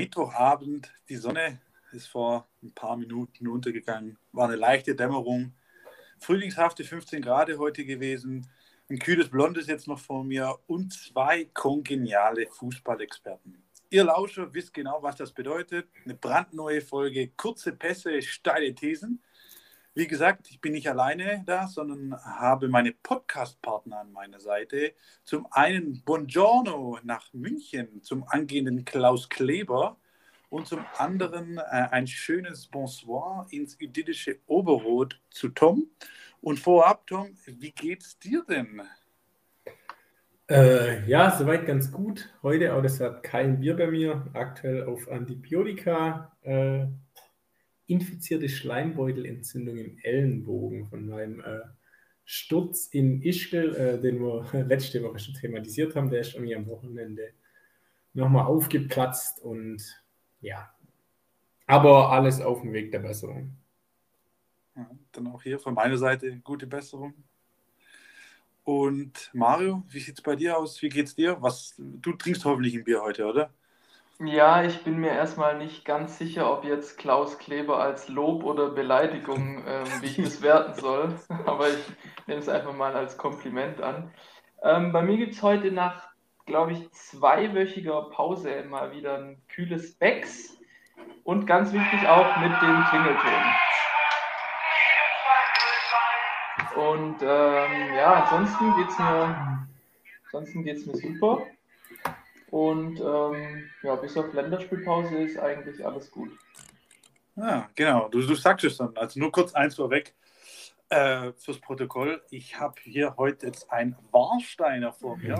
Mittwochabend. Die Sonne ist vor ein paar Minuten untergegangen. War eine leichte Dämmerung. Frühlingshafte 15 Grad heute gewesen. Ein kühles Blond ist jetzt noch vor mir und zwei kongeniale Fußballexperten. Ihr Lauscher wisst genau, was das bedeutet. Eine brandneue Folge, kurze Pässe, steile Thesen. Wie gesagt, ich bin nicht alleine da, sondern habe meine Podcast-Partner an meiner Seite. Zum einen Buongiorno nach München zum angehenden Klaus Kleber und zum anderen äh, ein schönes Bonsoir ins idyllische Oberrot zu Tom. Und vorab, Tom, wie geht's dir denn? Äh, ja, soweit ganz gut. Heute auch deshalb kein Bier bei mir. Aktuell auf Antibiotika. Äh, infizierte Schleimbeutelentzündung im Ellenbogen von meinem äh, Sturz in Ischgl, äh, den wir letzte Woche schon thematisiert haben. Der ist irgendwie am Wochenende nochmal aufgeplatzt und ja, aber alles auf dem Weg der Besserung. Ja, dann auch hier von meiner Seite gute Besserung. Und Mario, wie sieht es bei dir aus? Wie geht's dir? Was, du trinkst hoffentlich ein Bier heute, oder? Ja, ich bin mir erstmal nicht ganz sicher, ob jetzt Klaus Kleber als Lob oder Beleidigung, ähm, wie ich das werten soll. Aber ich nehme es einfach mal als Kompliment an. Ähm, bei mir gibt es heute nach, glaube ich, zweiwöchiger Pause mal wieder ein kühles Becks und ganz wichtig auch mit dem Klingelton. Und ähm, ja, ansonsten geht es mir, ansonsten geht's mir super. Und ähm, ja, bis auf Länderspielpause ist eigentlich alles gut. Ja, genau. Du, du sagst es dann. Also nur kurz eins vorweg äh, fürs Protokoll. Ich habe hier heute jetzt ein Warsteiner vor mir.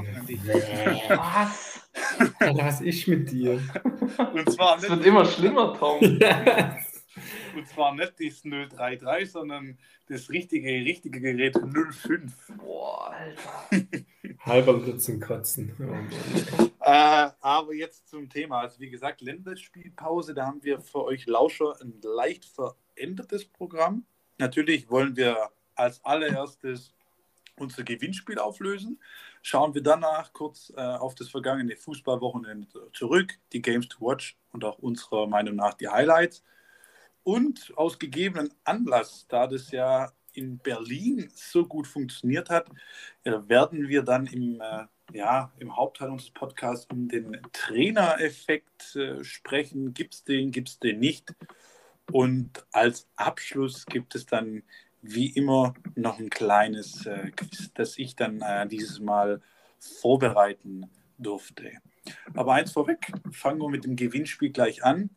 Was? Was ist mit dir? Und zwar es wird immer schlimmer, Tom. Und zwar nicht das 033, sondern das richtige, richtige Gerät 05. Boah, Alter. Halber zum Kotzen. Jetzt zum Thema. Also wie gesagt, Länderspielpause, da haben wir für euch Lauscher ein leicht verändertes Programm. Natürlich wollen wir als allererstes unser Gewinnspiel auflösen. Schauen wir danach kurz äh, auf das vergangene Fußballwochenende zurück, die Games to Watch und auch unserer Meinung nach die Highlights. Und aus gegebenen Anlass, da das ja in Berlin so gut funktioniert hat, äh, werden wir dann im, äh, ja, im Hauptteil unseres Podcasts um den Trainereffekt äh, sprechen. Gibt es den, gibt es den nicht? Und als Abschluss gibt es dann wie immer noch ein kleines Quiz, das ich dann dieses Mal vorbereiten durfte. Aber eins vorweg, fangen wir mit dem Gewinnspiel gleich an.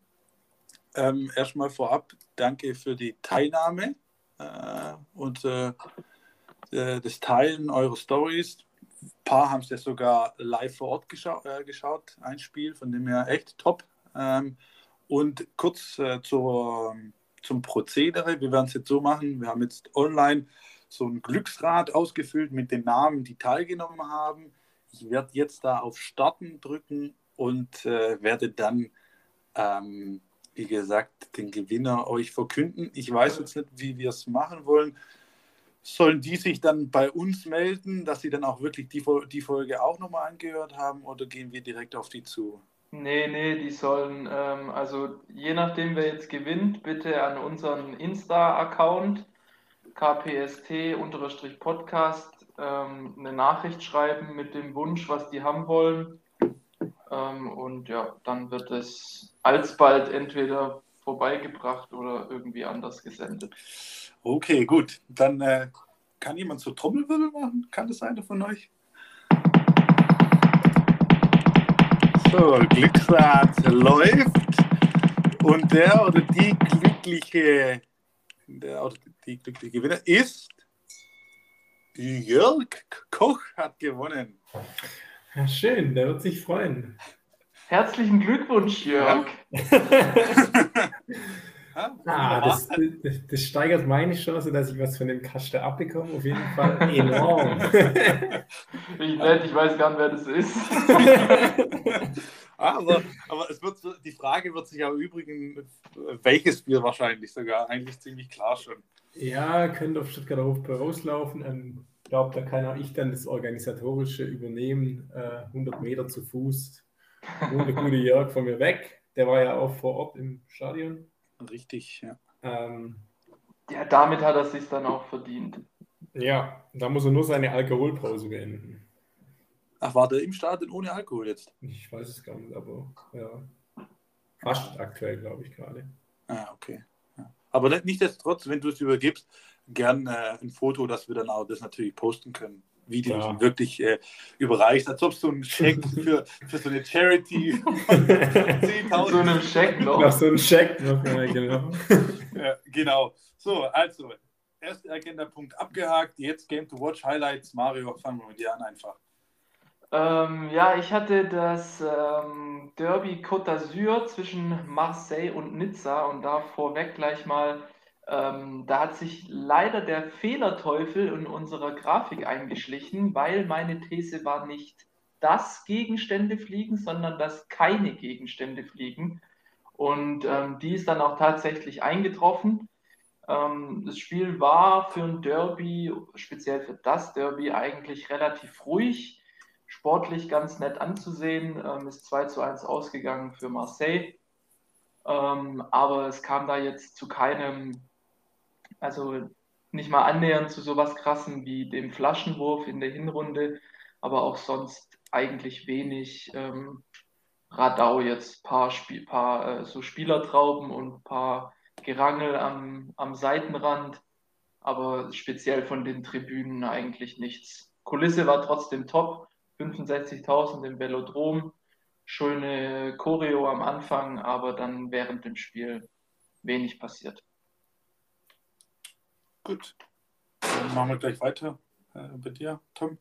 Ähm, erstmal vorab danke für die Teilnahme äh, und äh, äh das Teilen eurer Stories. Paar haben es ja sogar live vor Ort geschau äh, geschaut, ein Spiel, von dem her echt top. Ähm, und kurz äh, zur, zum Prozedere. Wir werden es jetzt so machen. Wir haben jetzt online so ein Glücksrad ausgefüllt mit den Namen, die teilgenommen haben. Ich werde jetzt da auf Starten drücken und äh, werde dann ähm, wie gesagt, den Gewinner euch verkünden. Ich weiß jetzt nicht, wie wir es machen wollen. Sollen die sich dann bei uns melden, dass sie dann auch wirklich die, die Folge auch nochmal angehört haben oder gehen wir direkt auf die zu? Nee, nee, die sollen, ähm, also je nachdem, wer jetzt gewinnt, bitte an unseren Insta-Account kpst-podcast ähm, eine Nachricht schreiben mit dem Wunsch, was die haben wollen. Ähm, und ja, dann wird es alsbald entweder vorbeigebracht oder irgendwie anders gesendet. Okay, gut. Dann äh, kann jemand so Trommelwirbel machen? Kann das einer von euch? So, Glücksrad läuft und der oder die glückliche, der oder die glückliche Gewinner ist Jörg Koch hat gewonnen. Ja, schön, der wird sich freuen. Herzlichen Glückwunsch, Jörg. ah, das, das, das, steigert meine Chance, dass ich was von dem Kasten abbekomme, auf jeden Fall enorm. ich, nett, ich weiß gar nicht, wer das ist. aber, aber es wird, die Frage wird sich ja übrigens, welches Bier wahrscheinlich sogar, eigentlich ziemlich klar schon. Ja, könnte auf Stuttgart Hofbräu rauslaufen. Ähm, ich glaube, da kann auch ich dann das Organisatorische übernehmen. Äh, 100 Meter zu Fuß. Der gute Jörg von mir weg. Der war ja auch vor Ort im Stadion. Richtig, ja. Ähm, ja, damit hat er sich dann auch verdient. Ja, da muss er nur seine Alkoholpause beenden. Ach, war der im Stadion ohne Alkohol jetzt? Ich weiß es gar nicht, aber ja. Fast aktuell, glaube ich, gerade. Ah, okay. Ja. Aber nichtsdestotrotz, wenn du es übergibst, gern äh, ein Foto, dass wir dann auch das natürlich posten können. Videos ja. wirklich äh, überreicht, als ob so ein Scheck für, für so eine Charity 10.000 so einen Scheck noch. Nach so einen Scheck noch, ja, genau. ja, genau. So, also, erster Agenda-Punkt abgehakt, jetzt Game to Watch Highlights. Mario, fangen wir mit dir an einfach. Ähm, ja, ich hatte das ähm, Derby Côte d'Azur zwischen Marseille und Nizza und da vorweg gleich mal, ähm, da hat sich leider der Fehlerteufel in unserer Grafik eingeschlichen, weil meine These war nicht, dass Gegenstände fliegen, sondern dass keine Gegenstände fliegen. Und ähm, die ist dann auch tatsächlich eingetroffen. Ähm, das Spiel war für ein Derby, speziell für das Derby, eigentlich relativ ruhig sportlich ganz nett anzusehen, ähm, ist 2 zu 1 ausgegangen für Marseille. Ähm, aber es kam da jetzt zu keinem, also nicht mal annähernd zu sowas krassen wie dem Flaschenwurf in der Hinrunde, aber auch sonst eigentlich wenig ähm, Radau jetzt, paar, Spiel, paar äh, so Spielertrauben und paar Gerangel am, am Seitenrand, aber speziell von den Tribünen eigentlich nichts. Kulisse war trotzdem top 65.000 im Velodrom. Schöne Choreo am Anfang, aber dann während dem Spiel wenig passiert. Gut. Dann machen wir gleich weiter äh, bei dir, Tom.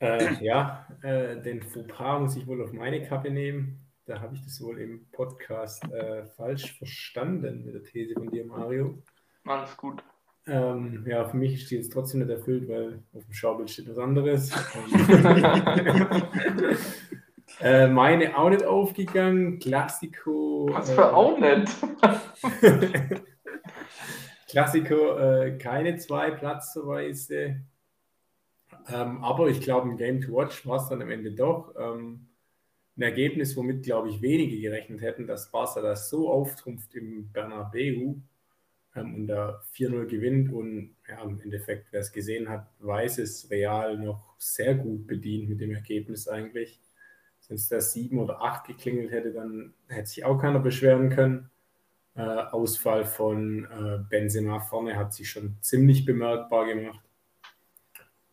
Äh, ja, äh, den Fauxpas muss ich wohl auf meine Kappe nehmen. Da habe ich das wohl im Podcast äh, falsch verstanden mit der These von dir, Mario. Alles gut. Ähm, ja, für mich ist die jetzt trotzdem nicht erfüllt, weil auf dem Schaubild steht was anderes. äh, meine auch nicht aufgegangen. Klassiko. Was für äh, auch nicht? Klassiko, äh, keine zwei Platzverweise. Ähm, aber ich glaube, im Game to Watch war es dann am Ende doch ähm, ein Ergebnis, womit, glaube ich, wenige gerechnet hätten, dass Barca das so auftrumpft im Bernabeu ähm, und da 4-0 gewinnt. Und ja, im Endeffekt, wer es gesehen hat, weiß es Real noch sehr gut bedient mit dem Ergebnis eigentlich. Wenn es da 7 oder 8 geklingelt hätte, dann hätte sich auch keiner beschweren können. Äh, Ausfall von äh, Benzema vorne hat sich schon ziemlich bemerkbar gemacht.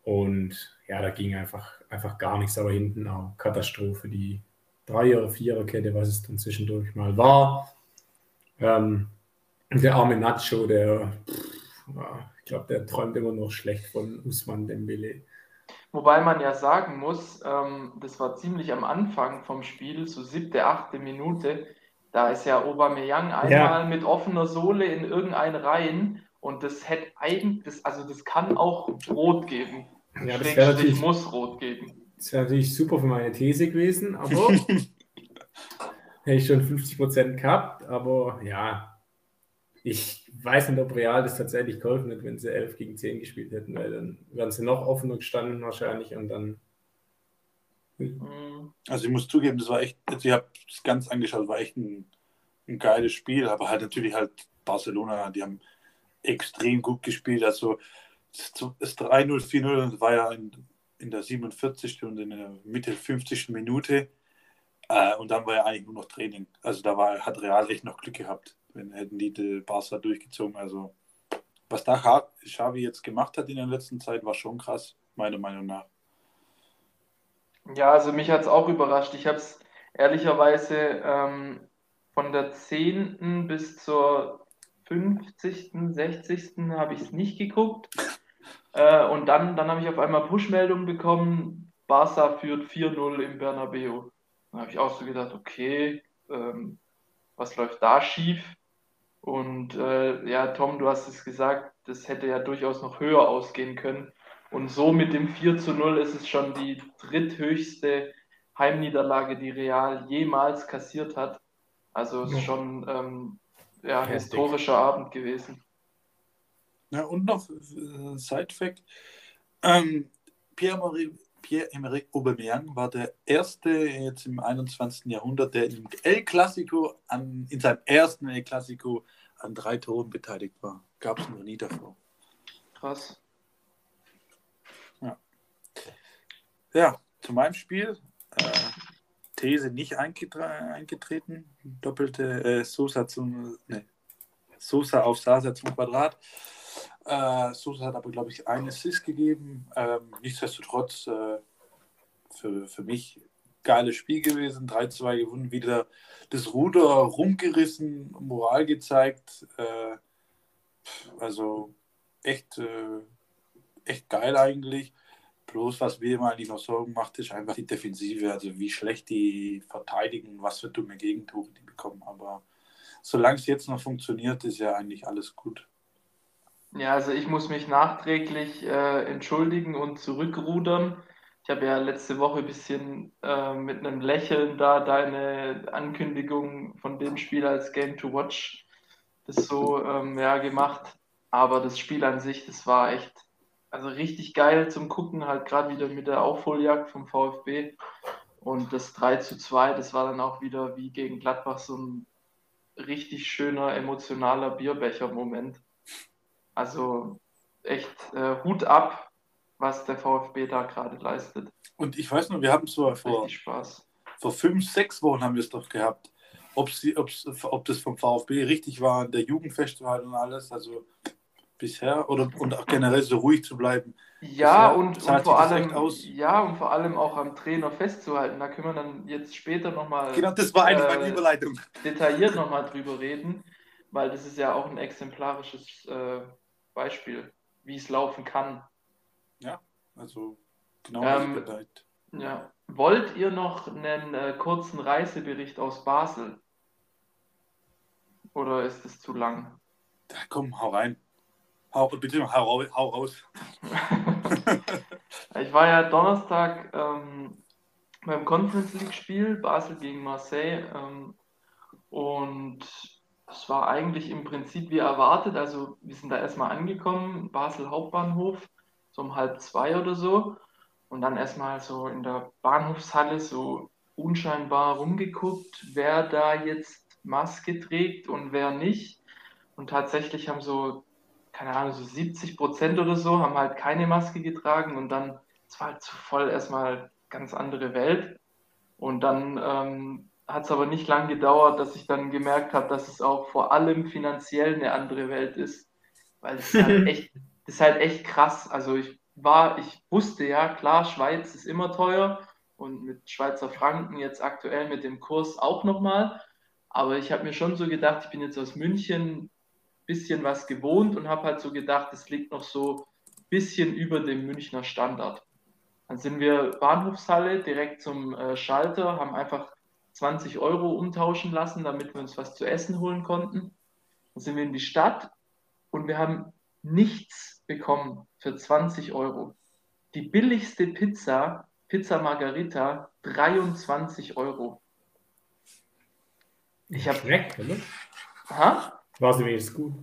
Und ja, da ging einfach, einfach gar nichts, aber hinten auch Katastrophe. Die Dreier-, Vierer-Kette, was es dann zwischendurch mal war. Ähm, der arme Nacho, der, ich glaube, der träumt immer noch schlecht von Usman Dembele. Wobei man ja sagen muss, ähm, das war ziemlich am Anfang vom Spiel, so siebte, achte Minute. Da ist ja Aubameyang einmal ja. mit offener Sohle in irgendein Reihen und das hätte eigentlich, also das kann auch rot geben. Ja, das natürlich, muss rot geben. Das wäre natürlich super für meine These gewesen, aber hätte ich schon 50% gehabt, aber ja, ich weiß nicht, ob Real das tatsächlich geholfen hätte, wenn sie 11 gegen 10 gespielt hätten, weil dann wären sie noch offener gestanden wahrscheinlich und dann. Mhm. Also ich muss zugeben, das war echt, also ich habe es ganz angeschaut, war echt ein, ein geiles Spiel, aber halt natürlich halt Barcelona, die haben extrem gut gespielt. Also das 3-0, 4-0 war ja in, in der 47. und in der Mitte 50. Minute. Äh, und dann war ja eigentlich nur noch Training. Also da war, hat Real echt noch Glück gehabt wenn hätten die, die Barca durchgezogen. Also was da Xavi jetzt gemacht hat in der letzten Zeit, war schon krass, meiner Meinung nach. Ja, also mich hat es auch überrascht. Ich habe es ehrlicherweise ähm, von der 10. bis zur 50., 60. habe ich es nicht geguckt. Äh, und dann, dann habe ich auf einmal Push-Meldungen bekommen, Barca führt 4-0 im Bernabeu. Dann habe ich auch so gedacht, okay, ähm, was läuft da schief? Und äh, ja, Tom, du hast es gesagt, das hätte ja durchaus noch höher ausgehen können. Und so mit dem 4 zu 0 ist es schon die dritthöchste Heimniederlage, die Real jemals kassiert hat. Also es ist schon ähm, ja, historischer Abend gewesen. Ja, und noch äh, Side-Fact: ähm, Pierre-Emerick Pierre-Emerick Aubameyang war der erste jetzt im 21. Jahrhundert, der im El Clasico an, in seinem ersten El Clasico an drei Toren beteiligt war. Gab es noch nie davor. Krass. Ja zu meinem Spiel. Äh, These nicht eingetreten. Doppelte äh, Sosa, zum, nee, Sosa auf Sasa zum Quadrat. Äh, Sosa hat aber, glaube ich, einen Assist gegeben. Ähm, nichtsdestotrotz äh, für, für mich geiles Spiel gewesen. 3-2 gewonnen, wieder das Ruder rumgerissen, Moral gezeigt. Äh, also echt, äh, echt geil eigentlich. Bloß was mir immer eigentlich noch Sorgen macht, ist einfach die Defensive, also wie schlecht die verteidigen, was für dumme Gegentore die bekommen. Aber solange es jetzt noch funktioniert, ist ja eigentlich alles gut. Ja, also ich muss mich nachträglich äh, entschuldigen und zurückrudern. Ich habe ja letzte Woche ein bisschen äh, mit einem Lächeln da deine Ankündigung von dem Spiel als Game to Watch das so ähm, ja, gemacht. Aber das Spiel an sich, das war echt also richtig geil zum Gucken, halt gerade wieder mit der Aufholjagd vom VfB. Und das 3 zu 2, das war dann auch wieder wie gegen Gladbach so ein richtig schöner, emotionaler Bierbecher-Moment. Also echt äh, Hut ab, was der VfB da gerade leistet. Und ich weiß noch, wir haben es so vor, vor fünf, sechs Wochen haben wir es doch gehabt. Ob, sie, ob das vom VfB richtig war, der Jugendfestival und alles. Also bisher oder und auch generell so ruhig zu bleiben. Ja, und, und vor allem ja und vor allem auch am Trainer festzuhalten. Da können wir dann jetzt später nochmal genau, das war eigentlich äh, meine Überleitung. detailliert nochmal drüber reden, weil das ist ja auch ein exemplarisches äh, Beispiel, wie es laufen kann. Ja, also genau ähm, Ja. Wollt ihr noch einen äh, kurzen Reisebericht aus Basel? Oder ist es zu lang? Da komm, hau rein. Hau, bitte hau, hau raus. ich war ja Donnerstag ähm, beim Conference League Spiel Basel gegen Marseille ähm, und es war eigentlich im Prinzip wie erwartet. Also wir sind da erstmal angekommen, Basel Hauptbahnhof, so um halb zwei oder so. Und dann erstmal so in der Bahnhofshalle so unscheinbar rumgeguckt, wer da jetzt Maske trägt und wer nicht. Und tatsächlich haben so keine Ahnung, so 70 Prozent oder so haben halt keine Maske getragen und dann, es war halt zu voll erstmal ganz andere Welt. Und dann ähm, hat es aber nicht lang gedauert, dass ich dann gemerkt habe, dass es auch vor allem finanziell eine andere Welt ist. Weil es halt echt, das ist halt echt krass. Also ich war, ich wusste ja, klar, Schweiz ist immer teuer und mit Schweizer Franken jetzt aktuell mit dem Kurs auch nochmal. Aber ich habe mir schon so gedacht, ich bin jetzt aus München, bisschen was gewohnt und habe halt so gedacht, es liegt noch so ein bisschen über dem Münchner Standard. Dann sind wir Bahnhofshalle direkt zum äh, Schalter, haben einfach 20 Euro umtauschen lassen, damit wir uns was zu essen holen konnten. Dann sind wir in die Stadt und wir haben nichts bekommen für 20 Euro. Die billigste Pizza, Pizza Margarita, 23 Euro. Ich habe. Schmeckt, oder? Ha? War sie wenigstens gut?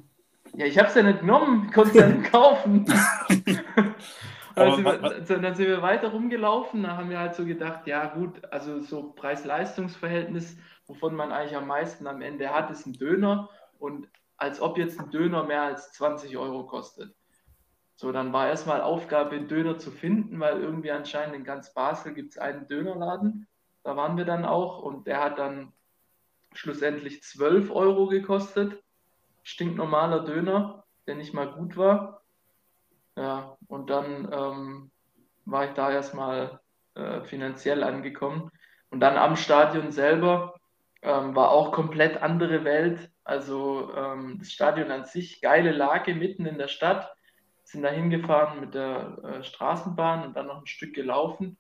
Ja, ich habe es ja nicht genommen, konnte es ja nicht kaufen. dann, sind wir, dann sind wir weiter rumgelaufen, da haben wir halt so gedacht, ja gut, also so Preis-Leistungs-Verhältnis, wovon man eigentlich am meisten am Ende hat, ist ein Döner und als ob jetzt ein Döner mehr als 20 Euro kostet. So, dann war erstmal Aufgabe, einen Döner zu finden, weil irgendwie anscheinend in ganz Basel gibt es einen Dönerladen. Da waren wir dann auch und der hat dann schlussendlich 12 Euro gekostet stinknormaler Döner, der nicht mal gut war. Ja, und dann ähm, war ich da erstmal äh, finanziell angekommen. Und dann am Stadion selber ähm, war auch komplett andere Welt. Also ähm, das Stadion an sich, geile Lage mitten in der Stadt. Sind da hingefahren mit der äh, Straßenbahn und dann noch ein Stück gelaufen.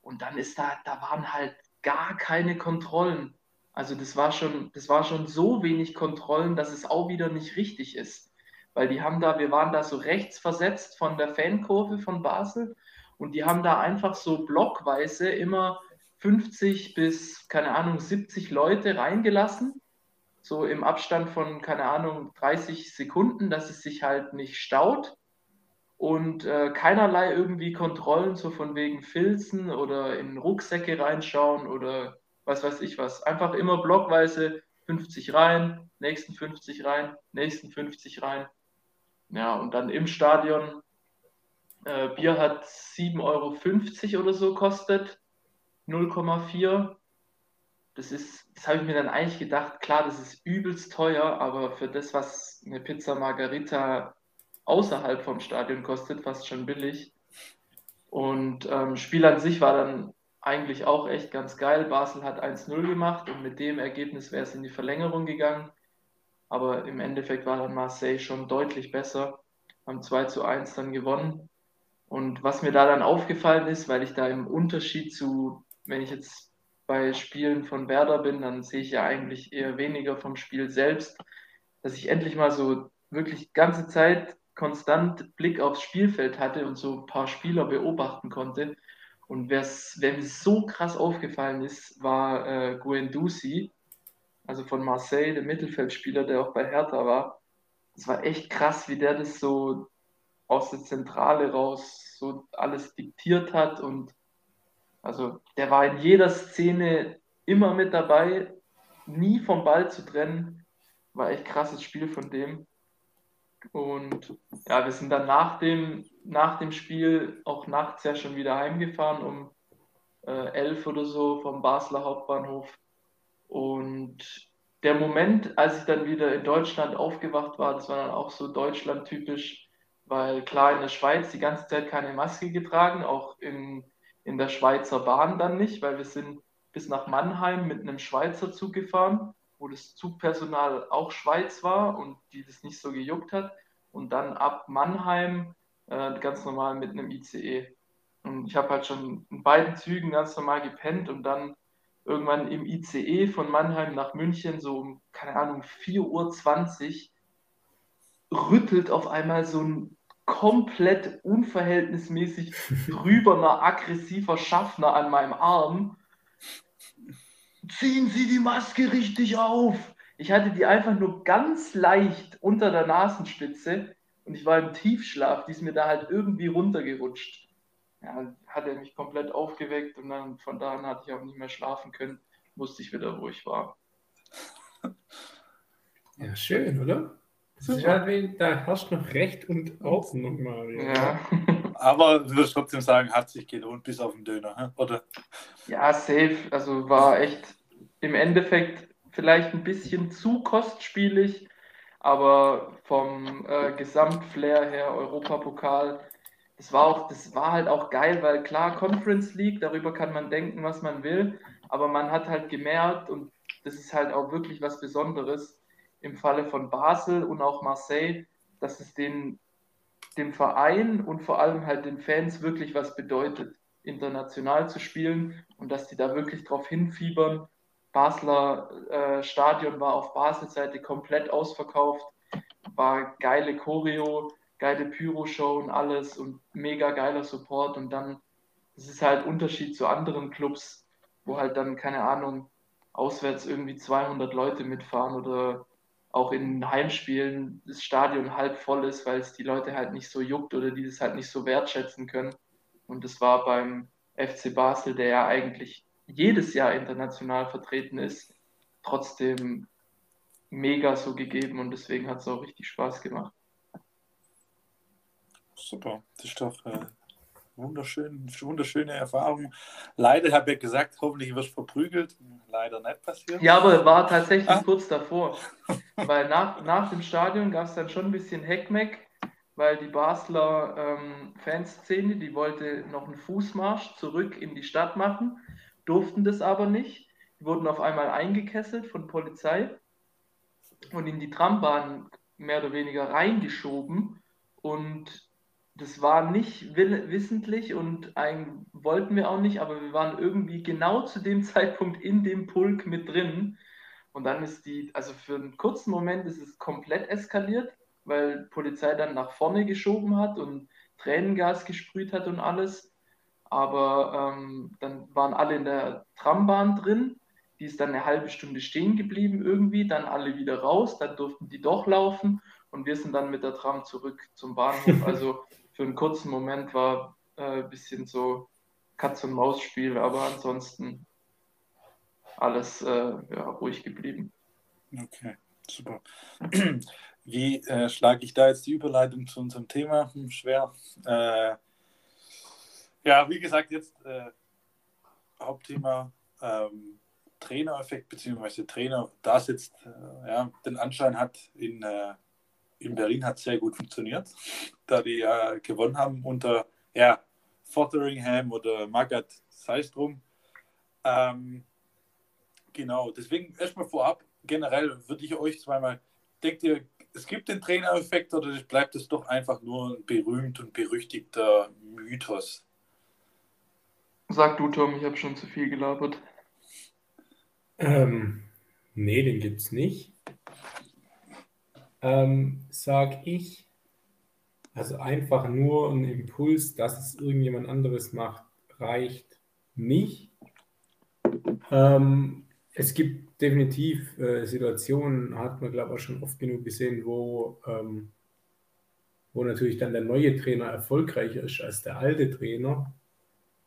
Und dann ist da, da waren halt gar keine Kontrollen. Also das war schon, das war schon so wenig Kontrollen, dass es auch wieder nicht richtig ist. Weil die haben da, wir waren da so rechts versetzt von der Fankurve von Basel und die haben da einfach so blockweise immer 50 bis, keine Ahnung, 70 Leute reingelassen. So im Abstand von, keine Ahnung, 30 Sekunden, dass es sich halt nicht staut. und äh, keinerlei irgendwie Kontrollen, so von wegen Filzen oder in Rucksäcke reinschauen oder was weiß ich was. Einfach immer blockweise 50 rein, nächsten 50 rein, nächsten 50 rein. Ja, und dann im Stadion, äh, Bier hat 7,50 Euro oder so kostet, 0,4. Das ist, das habe ich mir dann eigentlich gedacht, klar, das ist übelst teuer, aber für das, was eine Pizza Margarita außerhalb vom Stadion kostet, fast schon billig. Und ähm, Spiel an sich war dann eigentlich auch echt ganz geil. Basel hat 1-0 gemacht und mit dem Ergebnis wäre es in die Verlängerung gegangen. Aber im Endeffekt war dann Marseille schon deutlich besser. Haben 2 zu 1 dann gewonnen. Und was mir da dann aufgefallen ist, weil ich da im Unterschied zu, wenn ich jetzt bei Spielen von Werder bin, dann sehe ich ja eigentlich eher weniger vom Spiel selbst, dass ich endlich mal so wirklich ganze Zeit konstant Blick aufs Spielfeld hatte und so ein paar Spieler beobachten konnte. Und wer mir so krass aufgefallen ist, war äh, Guendouzi, also von Marseille, der Mittelfeldspieler, der auch bei Hertha war. Es war echt krass, wie der das so aus der Zentrale raus so alles diktiert hat. Und also der war in jeder Szene immer mit dabei, nie vom Ball zu trennen. War echt krasses Spiel von dem. Und ja, wir sind dann nach dem, nach dem Spiel auch nachts ja schon wieder heimgefahren, um äh, elf oder so vom Basler Hauptbahnhof. Und der Moment, als ich dann wieder in Deutschland aufgewacht war, das war dann auch so Deutschland-typisch, weil klar in der Schweiz die ganze Zeit keine Maske getragen, auch in, in der Schweizer Bahn dann nicht, weil wir sind bis nach Mannheim mit einem Schweizer Zug gefahren wo das Zugpersonal auch Schweiz war und die das nicht so gejuckt hat. Und dann ab Mannheim äh, ganz normal mit einem ICE. Und ich habe halt schon in beiden Zügen ganz normal gepennt und dann irgendwann im ICE von Mannheim nach München, so um, keine Ahnung, 4.20 Uhr, rüttelt auf einmal so ein komplett unverhältnismäßig drüberner, aggressiver Schaffner an meinem Arm ziehen Sie die Maske richtig auf. Ich hatte die einfach nur ganz leicht unter der Nasenspitze und ich war im Tiefschlaf, die ist mir da halt irgendwie runtergerutscht. Ja, hat er mich komplett aufgeweckt und dann von da an hatte ich auch nicht mehr schlafen können, wusste ich wieder, wo ich war. Ja, schön, oder? Halt, da herrscht noch Recht und Ordnung, Mario. Ja. Aber du wirst trotzdem sagen, hat sich gelohnt, bis auf den Döner, oder? Ja, safe. Also war echt im Endeffekt vielleicht ein bisschen zu kostspielig, aber vom äh, Gesamtflair her, Europapokal, das war auch, das war halt auch geil, weil klar, Conference League, darüber kann man denken, was man will, aber man hat halt gemerkt, und das ist halt auch wirklich was Besonderes im Falle von Basel und auch Marseille, dass es den, dem Verein und vor allem halt den Fans wirklich was bedeutet, international zu spielen und dass die da wirklich drauf hinfiebern Basler äh, Stadion war auf Basel-Seite komplett ausverkauft. War geile Choreo, geile Pyro-Show und alles und mega geiler Support. Und dann, das ist halt Unterschied zu anderen Clubs, wo halt dann, keine Ahnung, auswärts irgendwie 200 Leute mitfahren oder auch in Heimspielen das Stadion halb voll ist, weil es die Leute halt nicht so juckt oder die das halt nicht so wertschätzen können. Und das war beim FC Basel, der ja eigentlich jedes Jahr international vertreten ist, trotzdem mega so gegeben und deswegen hat es auch richtig Spaß gemacht. Super, das ist doch äh, wunderschön, wunderschöne Erfahrung. Leider habe ich gesagt, hoffentlich wirst du verprügelt. Leider nicht passiert. Ja, aber war tatsächlich ah. kurz davor. weil nach, nach dem Stadion gab es dann schon ein bisschen Heckmeck, weil die Basler ähm, Fanszene, die wollte noch einen Fußmarsch zurück in die Stadt machen durften das aber nicht. Die wurden auf einmal eingekesselt von Polizei und in die Trambahn mehr oder weniger reingeschoben. Und das war nicht wissentlich und ein, wollten wir auch nicht, aber wir waren irgendwie genau zu dem Zeitpunkt in dem Pulk mit drin. Und dann ist die, also für einen kurzen Moment ist es komplett eskaliert, weil Polizei dann nach vorne geschoben hat und Tränengas gesprüht hat und alles. Aber ähm, dann waren alle in der Trambahn drin. Die ist dann eine halbe Stunde stehen geblieben irgendwie, dann alle wieder raus, dann durften die doch laufen und wir sind dann mit der Tram zurück zum Bahnhof. Also für einen kurzen Moment war äh, ein bisschen so Katz-und-Maus-Spiel, aber ansonsten alles äh, ja, ruhig geblieben. Okay, super. Wie äh, schlage ich da jetzt die Überleitung zu unserem Thema? Hm, schwer. Äh, ja, wie gesagt, jetzt äh, Hauptthema ähm, Trainereffekt, beziehungsweise Trainer da sitzt, äh, ja, den Anschein hat, in, äh, in Berlin hat sehr gut funktioniert, da die ja gewonnen haben unter ja, Fotheringham oder Magat, sei es drum. Ähm, genau, deswegen erstmal vorab, generell würde ich euch zweimal, denkt ihr, es gibt den Trainereffekt oder bleibt es doch einfach nur ein berühmt und berüchtigter Mythos? Sag du, Tom, ich habe schon zu viel gelabert. Ähm, nee, den gibt es nicht. Ähm, sag ich, also einfach nur ein Impuls, dass es irgendjemand anderes macht, reicht nicht. Ähm, es gibt definitiv äh, Situationen, hat man glaube ich auch schon oft genug gesehen, wo, ähm, wo natürlich dann der neue Trainer erfolgreicher ist als der alte Trainer.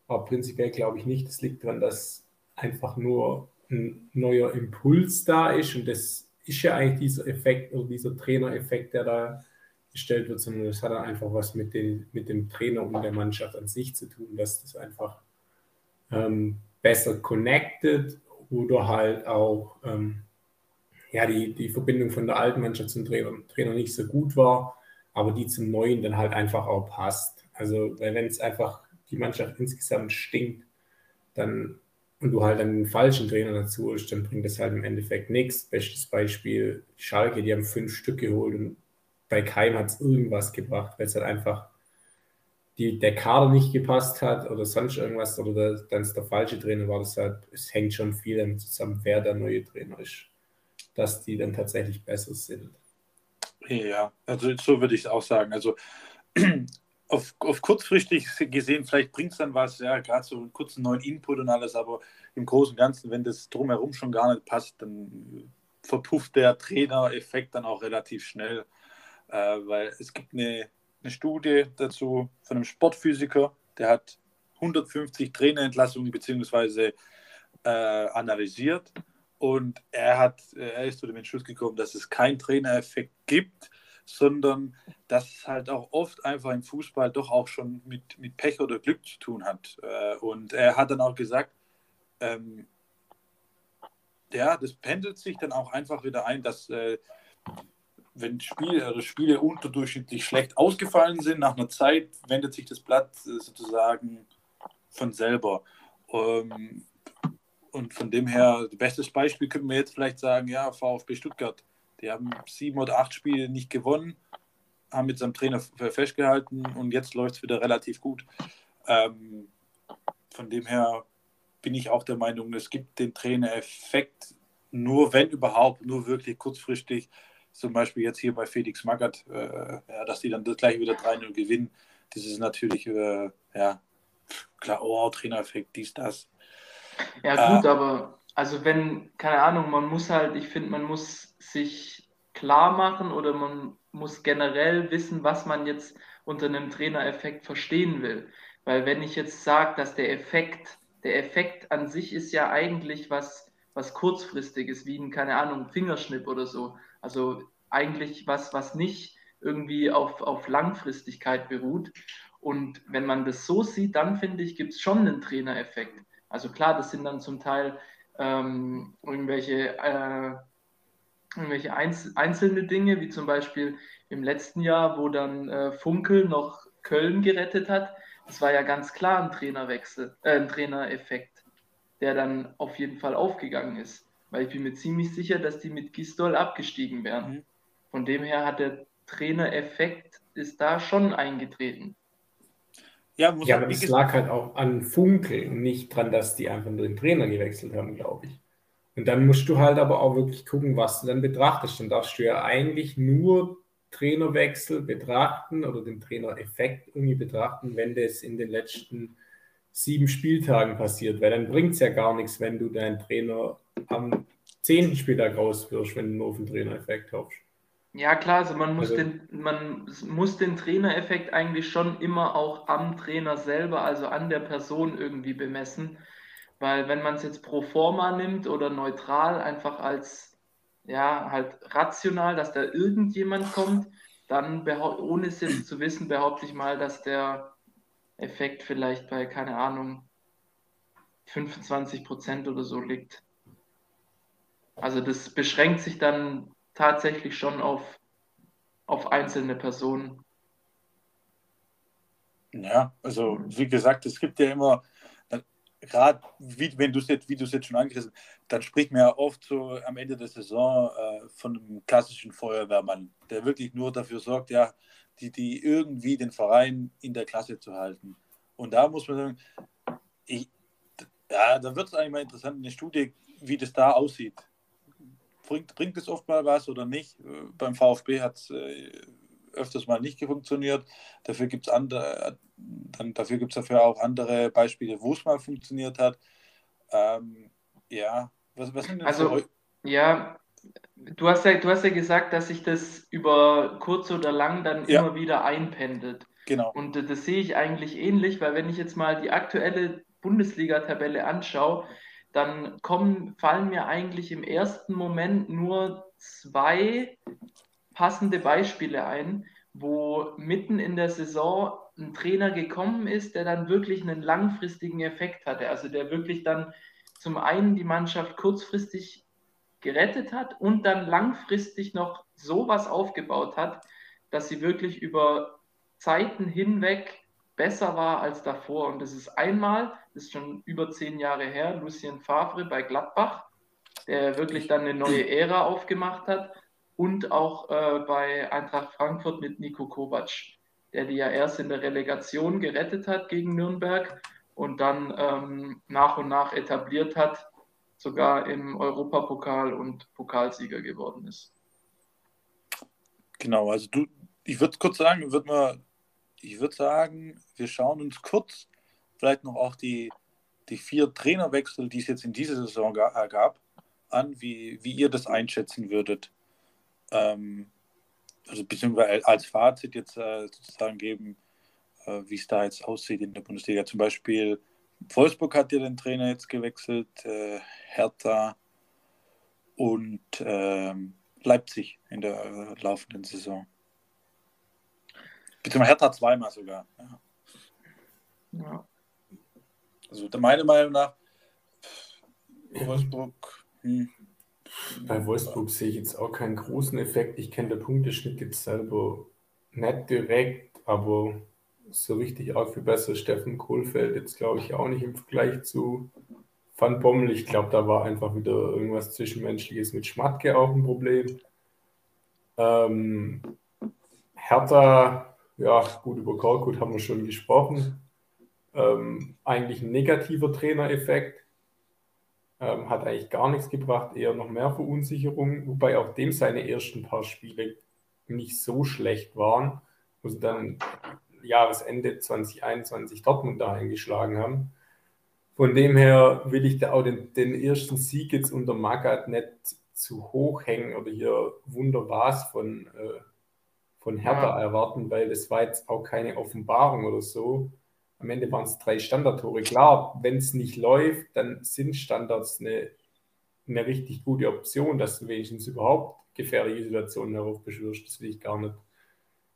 Aber prinzipiell glaube ich nicht, es liegt daran, dass einfach nur ein neuer Impuls da ist und das ist ja eigentlich dieser Effekt oder dieser Trainereffekt, der da gestellt wird, sondern das hat einfach was mit, den, mit dem Trainer und der Mannschaft an sich zu tun, dass das einfach ähm, besser connected oder halt auch ähm, ja, die, die Verbindung von der alten Mannschaft zum Trainer, Trainer nicht so gut war, aber die zum neuen dann halt einfach auch passt. Also wenn es einfach die Mannschaft insgesamt stinkt, dann und du halt einen falschen Trainer dazu hast, dann bringt das halt im Endeffekt nichts. Bestes Beispiel, Schalke, die haben fünf Stück geholt und bei keinem hat es irgendwas gebracht, weil es halt einfach die, der Kader nicht gepasst hat oder sonst irgendwas oder dann es der falsche Trainer war. Deshalb, es hängt schon viel damit zusammen, wer der neue Trainer ist, dass die dann tatsächlich besser sind. Ja, also so würde ich es auch sagen. Also auf, auf kurzfristig gesehen, vielleicht bringt es dann was, ja, gerade so einen kurzen neuen Input und alles, aber im Großen und Ganzen, wenn das drumherum schon gar nicht passt, dann verpufft der Trainer-Effekt dann auch relativ schnell, äh, weil es gibt eine, eine Studie dazu von einem Sportphysiker, der hat 150 Trainerentlassungen beziehungsweise äh, analysiert und er hat, er ist zu dem Entschluss gekommen, dass es keinen Trainereffekt gibt, sondern dass es halt auch oft einfach im Fußball doch auch schon mit, mit Pech oder Glück zu tun hat. Äh, und er hat dann auch gesagt, ähm, ja, das pendelt sich dann auch einfach wieder ein, dass äh, wenn Spiele oder Spiele unterdurchschnittlich schlecht ausgefallen sind, nach einer Zeit wendet sich das Blatt äh, sozusagen von selber. Ähm, und von dem her, das beste Beispiel könnten wir jetzt vielleicht sagen, ja, VfB Stuttgart die haben sieben oder acht Spiele nicht gewonnen, haben mit seinem Trainer festgehalten und jetzt läuft es wieder relativ gut. Ähm, von dem her bin ich auch der Meinung, es gibt den Trainereffekt nur, wenn überhaupt, nur wirklich kurzfristig. Zum Beispiel jetzt hier bei Felix Magath, äh, ja, dass die dann das gleich wieder 3-0 gewinnen. Das ist natürlich, äh, ja, klar, oh, Trainereffekt, dies, das. Ja, gut, äh, aber also wenn, keine Ahnung, man muss halt, ich finde, man muss sich klar machen oder man muss generell wissen, was man jetzt unter einem Trainereffekt verstehen will. Weil wenn ich jetzt sage, dass der Effekt, der Effekt an sich ist ja eigentlich was, was kurzfristiges, wie ein, keine Ahnung, Fingerschnipp oder so. Also eigentlich was, was nicht irgendwie auf, auf Langfristigkeit beruht. Und wenn man das so sieht, dann finde ich, gibt es schon einen Trainereffekt. Also klar, das sind dann zum Teil ähm, irgendwelche äh, irgendwelche einzelne Dinge, wie zum Beispiel im letzten Jahr, wo dann äh, Funkel noch Köln gerettet hat. Das war ja ganz klar ein Trainerwechsel, äh, ein Trainereffekt, der dann auf jeden Fall aufgegangen ist. Weil ich bin mir ziemlich sicher, dass die mit Gistol abgestiegen wären. Mhm. Von dem her hat der Trainereffekt ist da schon eingetreten. Ja, ja aber es lag halt auch an Funkel und nicht dran, dass die einfach nur den Trainer gewechselt haben, glaube ich. Und dann musst du halt aber auch wirklich gucken, was du dann betrachtest. Dann darfst du ja eigentlich nur Trainerwechsel betrachten oder den Trainereffekt irgendwie betrachten, wenn das in den letzten sieben Spieltagen passiert, weil dann bringt es ja gar nichts, wenn du deinen Trainer am zehnten Spieltag rauswirfst, wenn du nur auf den Trainereffekt hoffst. Ja, klar, also man muss, also, den, man muss den Trainereffekt eigentlich schon immer auch am Trainer selber, also an der Person irgendwie bemessen. Weil wenn man es jetzt pro forma nimmt oder neutral, einfach als ja, halt rational, dass da irgendjemand kommt, dann ohne es jetzt zu wissen, behaupte ich mal, dass der Effekt vielleicht bei, keine Ahnung, 25 Prozent oder so liegt. Also das beschränkt sich dann tatsächlich schon auf, auf einzelne Personen. Ja, also wie gesagt, es gibt ja immer, gerade wie, wenn du es jetzt, wie du es jetzt schon angerissen dann spricht man ja oft so am Ende der Saison äh, von einem klassischen Feuerwehrmann, der wirklich nur dafür sorgt, ja, die, die irgendwie den Verein in der Klasse zu halten. Und da muss man sagen, ich, ja, da wird es eigentlich mal interessant, eine Studie, wie das da aussieht. Bringt, bringt es oft mal was oder nicht? Äh, beim VfB hat es äh, öfters mal nicht funktioniert. Dafür gibt es andere, dann dafür gibt dafür auch andere Beispiele, wo es mal funktioniert hat. Ähm, ja, was, was sind denn also, ja, du hast ja, du hast ja gesagt, dass sich das über kurz oder lang dann ja. immer wieder einpendelt. Genau. Und das sehe ich eigentlich ähnlich, weil wenn ich jetzt mal die aktuelle Bundesliga-Tabelle anschaue, dann kommen, fallen mir eigentlich im ersten Moment nur zwei passende Beispiele ein, wo mitten in der Saison ein Trainer gekommen ist, der dann wirklich einen langfristigen Effekt hatte. Also der wirklich dann zum einen die Mannschaft kurzfristig gerettet hat und dann langfristig noch sowas aufgebaut hat, dass sie wirklich über Zeiten hinweg besser war als davor. Und das ist einmal, das ist schon über zehn Jahre her, Lucien Favre bei Gladbach, der wirklich dann eine neue Ära aufgemacht hat und auch äh, bei Eintracht Frankfurt mit Nico Kovac, der die ja erst in der Relegation gerettet hat gegen Nürnberg und dann ähm, nach und nach etabliert hat, sogar im Europapokal und Pokalsieger geworden ist. Genau, also du, ich würde kurz sagen, würd mal, ich würde sagen, wir schauen uns kurz vielleicht noch auch die, die vier Trainerwechsel, die es jetzt in dieser Saison gab, an, wie, wie ihr das einschätzen würdet ähm, also beziehungsweise als Fazit jetzt äh, sozusagen geben, äh, wie es da jetzt aussieht in der Bundesliga. Zum Beispiel Wolfsburg hat ja den Trainer jetzt gewechselt, äh, Hertha und ähm, Leipzig in der äh, laufenden Saison. Beziehungsweise Hertha zweimal sogar. Ja. ja. Also meiner Meinung nach Wolfsburg. Hm. Bei Wolfsburg sehe ich jetzt auch keinen großen Effekt. Ich kenne den Punkteschnitt jetzt selber nicht direkt, aber so richtig auch viel besser. Steffen Kohlfeld jetzt glaube ich auch nicht im Vergleich zu Van Bommel. Ich glaube, da war einfach wieder irgendwas Zwischenmenschliches mit Schmatke auch ein Problem. Ähm, Hertha, ja, gut, über Korkut haben wir schon gesprochen. Ähm, eigentlich ein negativer Trainereffekt. Ähm, hat eigentlich gar nichts gebracht, eher noch mehr Verunsicherung, wobei auch dem seine ersten paar Spiele nicht so schlecht waren, wo sie dann Jahresende 2021 Dortmund da eingeschlagen haben. Von dem her will ich da auch den, den ersten Sieg jetzt unter Magath nicht zu hoch hängen oder hier Wunder was von, äh, von Hertha ja. erwarten, weil es war jetzt auch keine Offenbarung oder so. Am Ende waren es drei Standardtore. Klar, wenn es nicht läuft, dann sind Standards eine, eine richtig gute Option, dass du wenigstens überhaupt gefährliche Situationen heraufbeschwörst. Das will ich gar nicht,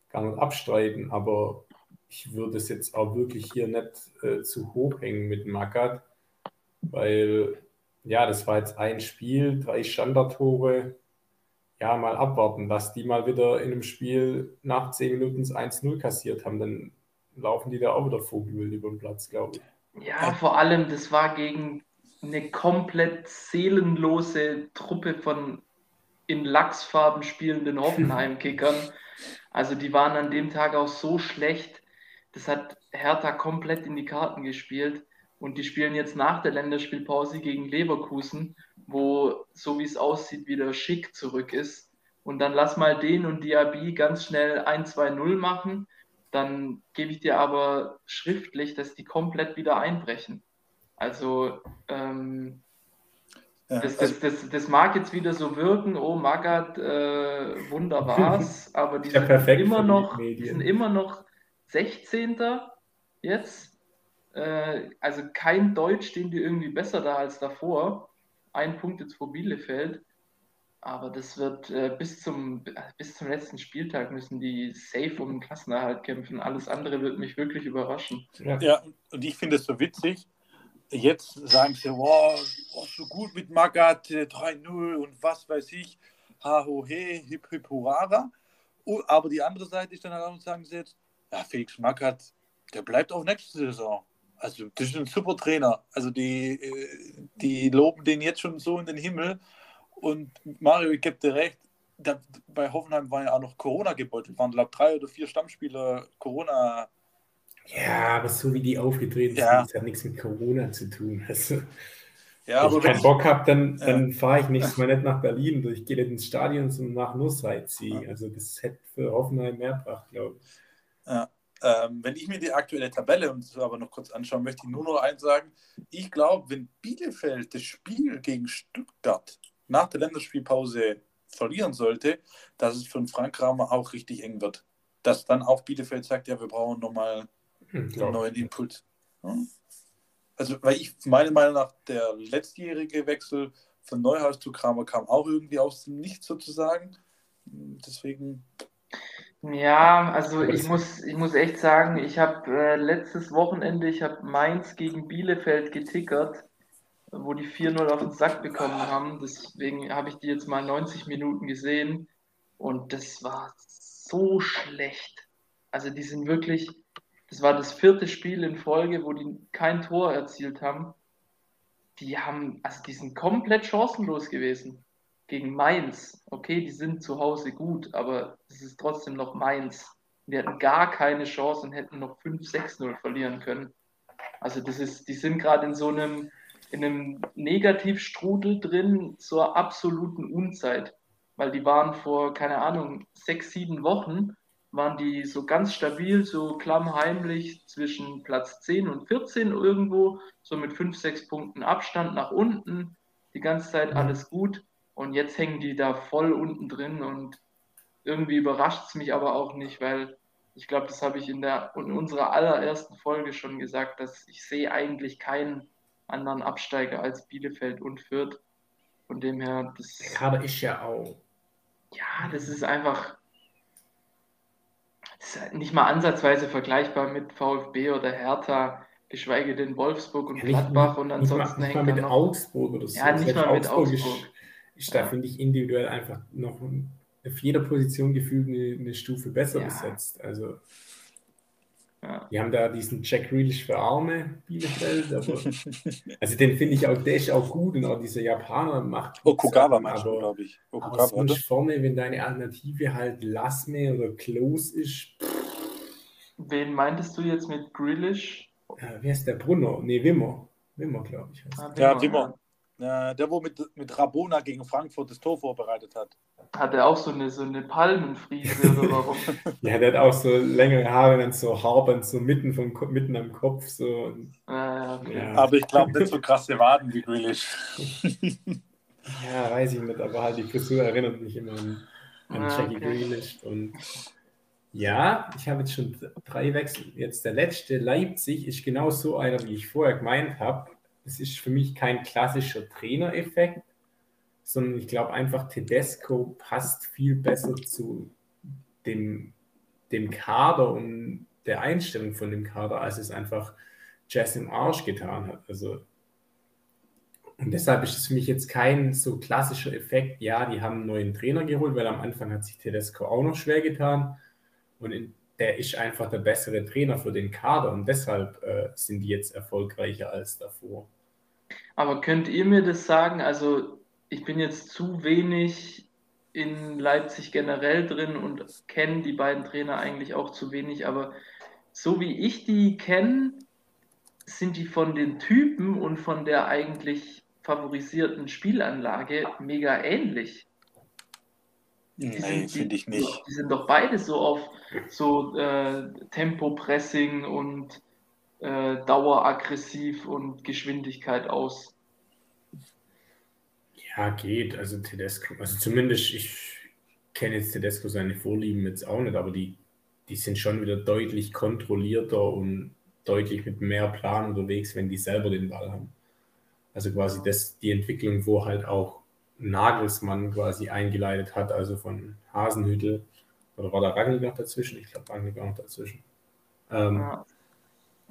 gar nicht abstreiten. Aber ich würde es jetzt auch wirklich hier nicht äh, zu hoch hängen mit Magat, weil ja, das war jetzt ein Spiel, drei Standardtore. Ja, mal abwarten, dass die mal wieder in einem Spiel nach zehn Minuten 1-0 kassiert haben. Dann laufen die da auch wieder Vogelwild über den Platz, glaube ich. Ja, vor allem, das war gegen eine komplett seelenlose Truppe von in Lachsfarben spielenden Hoffenheim-Kickern. Also die waren an dem Tag auch so schlecht. Das hat Hertha komplett in die Karten gespielt. Und die spielen jetzt nach der Länderspielpause gegen Leverkusen, wo, so wie es aussieht, wieder Schick zurück ist. Und dann lass mal den und Diaby ganz schnell 1-2-0 machen dann gebe ich dir aber schriftlich, dass die komplett wieder einbrechen. Also ähm, Das, das, das, das, mag jetzt wieder so wirken, oh Magat, äh, Wunder war's, aber die sind, immer noch, die sind immer noch 16. jetzt. Äh, also kein Deutsch stehen die irgendwie besser da als davor. Ein Punkt jetzt vor Bielefeld. Aber das wird äh, bis, zum, bis zum letzten Spieltag müssen die safe um den Klassenerhalt kämpfen. Alles andere wird mich wirklich überraschen. Ja, ja und ich finde es so witzig. Jetzt sagen sie, wow, oh, so gut mit Magat, 3-0 und was weiß ich, ha ho he, hip hip hurara. Aber die andere Seite ist dann halt auch, sagen sie jetzt, ja, Felix Magath, der bleibt auch nächste Saison. Also, das ist ein super Trainer. Also, die, äh, die loben den jetzt schon so in den Himmel. Und Mario, ich gebe dir recht, da, bei Hoffenheim waren ja auch noch Corona gebeutelt. Waren, glaube ich, drei oder vier Stammspieler Corona. Ja, aber so wie die aufgetreten ja. sind, das hat nichts mit Corona zu tun. Also, ja, wenn ich keinen Bock habe, dann, dann ja. fahre ich nächstes Mal nicht nach Berlin. Ich gehe nicht ins Stadion und nach nur Sightseeing. Also das hätte für Hoffenheim mehr gebracht, glaube ich. Ja. Ähm, wenn ich mir die aktuelle Tabelle und so aber noch kurz anschaue, möchte ich nur noch eins sagen. Ich glaube, wenn Bielefeld das Spiel gegen Stuttgart nach der Länderspielpause verlieren sollte, dass es für Frank Kramer auch richtig eng wird. Dass dann auch Bielefeld sagt, ja, wir brauchen nochmal hm, einen neuen Impuls. Also, weil ich meiner Meinung nach, der letztjährige Wechsel von Neuhaus zu Kramer kam auch irgendwie aus dem Nichts sozusagen. Deswegen. Ja, also ich muss, ich muss echt sagen, ich habe äh, letztes Wochenende, ich habe Mainz gegen Bielefeld getickert wo die 4-0 auf den Sack bekommen haben. Deswegen habe ich die jetzt mal 90 Minuten gesehen und das war so schlecht. Also die sind wirklich, das war das vierte Spiel in Folge, wo die kein Tor erzielt haben. Die haben, also die sind komplett chancenlos gewesen. Gegen Mainz. Okay, die sind zu Hause gut, aber es ist trotzdem noch Mainz. Die hatten gar keine Chance und hätten noch 5-6-0 verlieren können. Also das ist, die sind gerade in so einem, in einem Negativstrudel drin zur absoluten Unzeit. Weil die waren vor, keine Ahnung, sechs, sieben Wochen, waren die so ganz stabil, so klammheimlich zwischen Platz 10 und 14 irgendwo, so mit fünf, sechs Punkten Abstand nach unten, die ganze Zeit mhm. alles gut. Und jetzt hängen die da voll unten drin und irgendwie überrascht es mich aber auch nicht, weil ich glaube, das habe ich in, der, in unserer allerersten Folge schon gesagt, dass ich sehe eigentlich keinen anderen Absteiger als Bielefeld und Fürth. Von dem her, das. Der Kader ist ja auch. Ja, das ist einfach. Das ist halt nicht mal ansatzweise vergleichbar mit VfB oder Hertha, geschweige denn Wolfsburg und ja, Gladbach und ansonsten nicht mal, nicht mal mit Augsburg oder so. Ja, nicht mal mit Augsburg. Ist, ist da, finde ich, individuell einfach noch auf jeder Position gefühlt eine, eine Stufe besser ja. besetzt. Also ja. Die haben da diesen Jack Grealish für Arme, Bielefeld. Aber, also den finde ich auch, der ist auch gut und auch dieser Japaner macht. Okugawa meinst du, glaube ich. Okugawa, aber sonst vorne, wenn deine Alternative halt Lasme oder Close ist. Wen meintest du jetzt mit Grealish? Ja, wer ist der Brunner? Ne, Wimmer. Wimmer, glaube ich. Ah, Wimmer, ja, Wimmer. Ja. der, wo mit, mit Rabona gegen Frankfurt das Tor vorbereitet hat. Hat er auch so eine, so eine Palmenfriese oder warum? ja, der hat auch so längere Haare, dann so Haarband so mitten, vom, mitten am Kopf. So. Ah, okay. ja. Aber ich glaube nicht so krasse Waden wie Grealish. ja, weiß ich nicht, aber halt die Frisur erinnert mich immer an, an ah, Jackie okay. Grealish. Und ja, ich habe jetzt schon drei Wechsel. Jetzt der letzte, Leipzig, ist genau so einer, wie ich vorher gemeint habe. Es ist für mich kein klassischer Trainereffekt sondern ich glaube einfach, Tedesco passt viel besser zu dem, dem Kader und der Einstellung von dem Kader, als es einfach Jazz im Arsch getan hat. Also, und deshalb ist es für mich jetzt kein so klassischer Effekt, ja, die haben einen neuen Trainer geholt, weil am Anfang hat sich Tedesco auch noch schwer getan und in, der ist einfach der bessere Trainer für den Kader und deshalb äh, sind die jetzt erfolgreicher als davor. Aber könnt ihr mir das sagen? Also ich bin jetzt zu wenig in Leipzig generell drin und kenne die beiden Trainer eigentlich auch zu wenig, aber so wie ich die kenne, sind die von den Typen und von der eigentlich favorisierten Spielanlage mega ähnlich. Nee, finde ich nicht. Die sind doch beide so auf so äh, Tempo-Pressing und äh, daueraggressiv und Geschwindigkeit aus. Ja, geht. Also Tedesco, also zumindest, ich kenne jetzt Tedesco seine Vorlieben jetzt auch nicht, aber die, die sind schon wieder deutlich kontrollierter und deutlich mit mehr Plan unterwegs, wenn die selber den Ball haben. Also quasi das, die Entwicklung, wo halt auch Nagelsmann quasi eingeleitet hat, also von Hasenhüttel, oder war da Rangel noch dazwischen? Ich glaube, Rangel war noch dazwischen. Ähm, ja.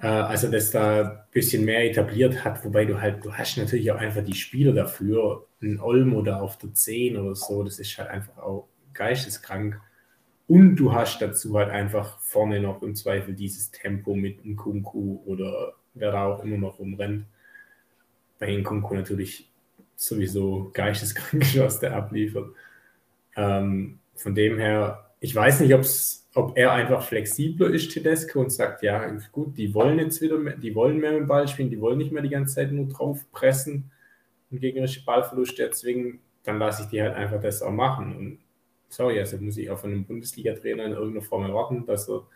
äh, also das da ein bisschen mehr etabliert hat, wobei du halt, du hast natürlich auch einfach die Spieler dafür, ein Olmo da auf der 10 oder so, das ist halt einfach auch geisteskrank. Und du hast dazu halt einfach vorne noch im Zweifel dieses Tempo mit einem Kunku oder wer da auch immer noch rumrennt. Bei Kunku natürlich sowieso geisteskrank, was der abliefert. Ähm, von dem her, ich weiß nicht, ob er einfach flexibler ist, Tedesco, und sagt, ja, gut, die wollen jetzt wieder, mehr, die wollen mehr mit dem Ball spielen, die wollen nicht mehr die ganze Zeit nur drauf pressen und gegnerische Ballverluste erzwingen, dann lasse ich die halt einfach das auch machen. Und sorry, also muss ich auch von einem Bundesliga-Trainer in irgendeiner Form erwarten, dass er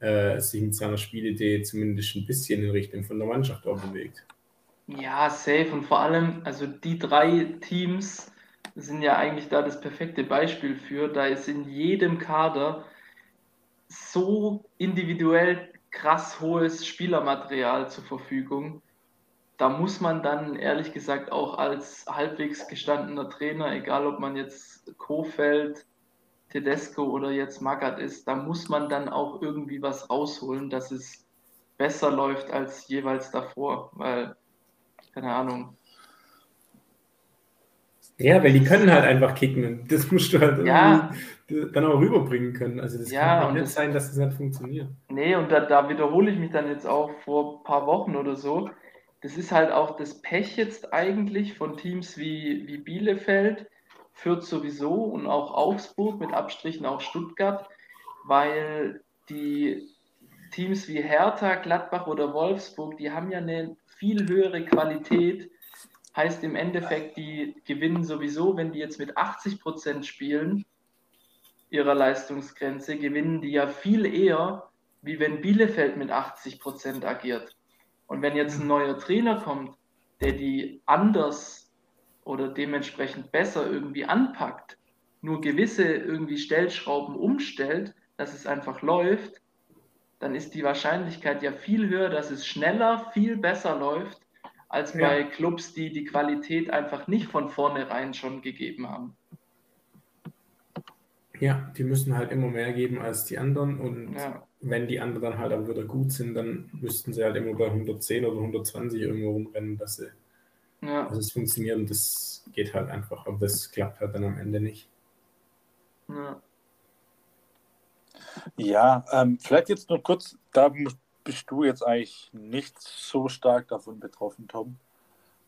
äh, sich mit seiner Spielidee zumindest ein bisschen in Richtung von der Mannschaft auch bewegt. Ja, safe. Und vor allem, also die drei Teams sind ja eigentlich da das perfekte Beispiel für. Da ist in jedem Kader so individuell krass hohes Spielermaterial zur Verfügung. Da muss man dann ehrlich gesagt auch als halbwegs gestandener Trainer, egal ob man jetzt Kofeld, Tedesco oder jetzt Magath ist, da muss man dann auch irgendwie was rausholen, dass es besser läuft als jeweils davor, weil keine Ahnung. Ja, weil die können halt einfach kicken das musst du halt ja. dann auch rüberbringen können. Also das ja, kann nicht das, sein, dass das nicht funktioniert. Nee, und da, da wiederhole ich mich dann jetzt auch vor ein paar Wochen oder so. Das ist halt auch das Pech jetzt eigentlich von Teams wie, wie Bielefeld, Fürth sowieso und auch Augsburg, mit Abstrichen auch Stuttgart, weil die Teams wie Hertha, Gladbach oder Wolfsburg, die haben ja eine viel höhere Qualität. Heißt im Endeffekt, die gewinnen sowieso, wenn die jetzt mit 80 Prozent spielen, ihrer Leistungsgrenze, gewinnen die ja viel eher, wie wenn Bielefeld mit 80 Prozent agiert. Und wenn jetzt ein neuer Trainer kommt, der die anders oder dementsprechend besser irgendwie anpackt, nur gewisse irgendwie Stellschrauben umstellt, dass es einfach läuft, dann ist die Wahrscheinlichkeit ja viel höher, dass es schneller, viel besser läuft, als bei ja. Clubs, die die Qualität einfach nicht von vornherein schon gegeben haben. Ja, die müssen halt immer mehr geben als die anderen und ja. wenn die anderen halt auch wieder gut sind, dann müssten sie halt immer bei 110 oder 120 irgendwo rumrennen, dass, sie, ja. dass es funktioniert und das geht halt einfach, aber das klappt halt dann am Ende nicht. Ja. Ja, ähm, vielleicht jetzt nur kurz, da bist du jetzt eigentlich nicht so stark davon betroffen, Tom.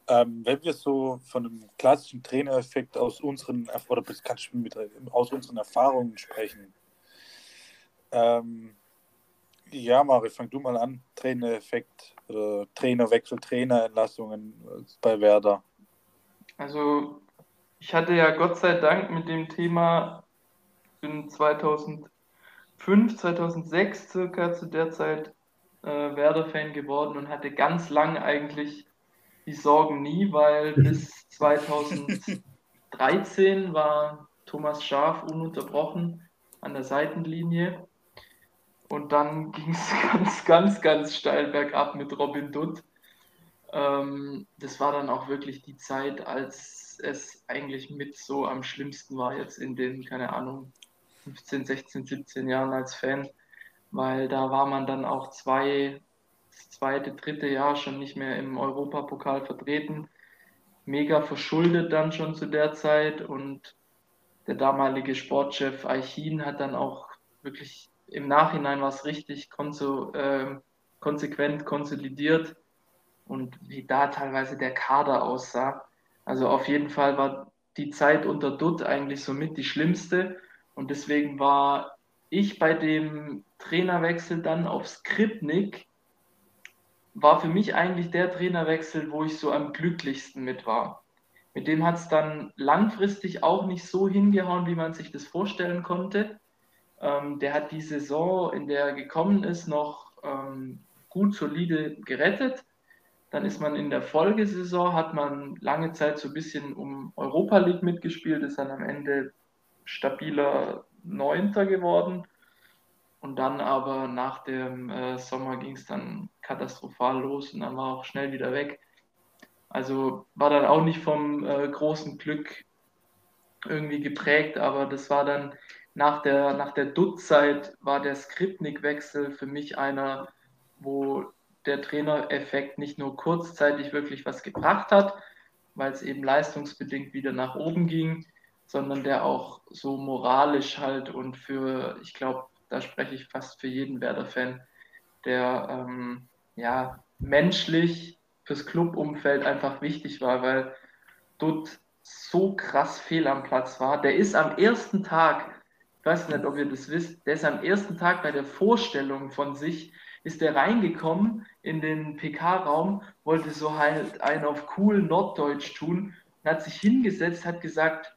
Ähm, wenn wir so von einem klassischen Trainereffekt aus unseren oder kannst du mit, aus unseren Erfahrungen sprechen. Ähm, ja, Mari, fang du mal an. Trainereffekt, äh, Trainerwechsel, Trainerentlassungen bei Werder. Also ich hatte ja Gott sei Dank mit dem Thema in 2000 2005, 2006 circa zu der Zeit äh, Werder-Fan geworden und hatte ganz lang eigentlich die Sorgen nie, weil bis 2013 war Thomas Schaf ununterbrochen an der Seitenlinie. Und dann ging es ganz, ganz, ganz steil bergab mit Robin Dutt. Ähm, das war dann auch wirklich die Zeit, als es eigentlich mit so am schlimmsten war jetzt in den, keine Ahnung, 15, 16, 17 Jahren als Fan, weil da war man dann auch zwei, das zweite, dritte Jahr schon nicht mehr im Europapokal vertreten. Mega verschuldet dann schon zu der Zeit und der damalige Sportchef Eichin hat dann auch wirklich im Nachhinein was richtig konso, äh, konsequent konsolidiert und wie da teilweise der Kader aussah. Also auf jeden Fall war die Zeit unter Dutt eigentlich somit die schlimmste. Und deswegen war ich bei dem Trainerwechsel dann auf Skripnik, war für mich eigentlich der Trainerwechsel, wo ich so am glücklichsten mit war. Mit dem hat es dann langfristig auch nicht so hingehauen, wie man sich das vorstellen konnte. Ähm, der hat die Saison, in der er gekommen ist, noch ähm, gut solide gerettet. Dann ist man in der Folgesaison, hat man lange Zeit so ein bisschen um Europa League mitgespielt, ist dann am Ende stabiler Neunter geworden. Und dann aber nach dem äh, Sommer ging es dann katastrophal los und dann war auch schnell wieder weg. Also war dann auch nicht vom äh, großen Glück irgendwie geprägt, aber das war dann nach der, nach der Dutt-Zeit war der Skripnik-Wechsel für mich einer, wo der Trainereffekt nicht nur kurzzeitig wirklich was gebracht hat, weil es eben leistungsbedingt wieder nach oben ging, sondern der auch so moralisch halt und für, ich glaube, da spreche ich fast für jeden Werder-Fan, der ähm, ja menschlich fürs Clubumfeld einfach wichtig war, weil Dutt so krass fehl am Platz war. Der ist am ersten Tag, ich weiß nicht, ob ihr das wisst, der ist am ersten Tag bei der Vorstellung von sich, ist der reingekommen in den PK-Raum, wollte so halt einen auf cool Norddeutsch tun und hat sich hingesetzt, hat gesagt,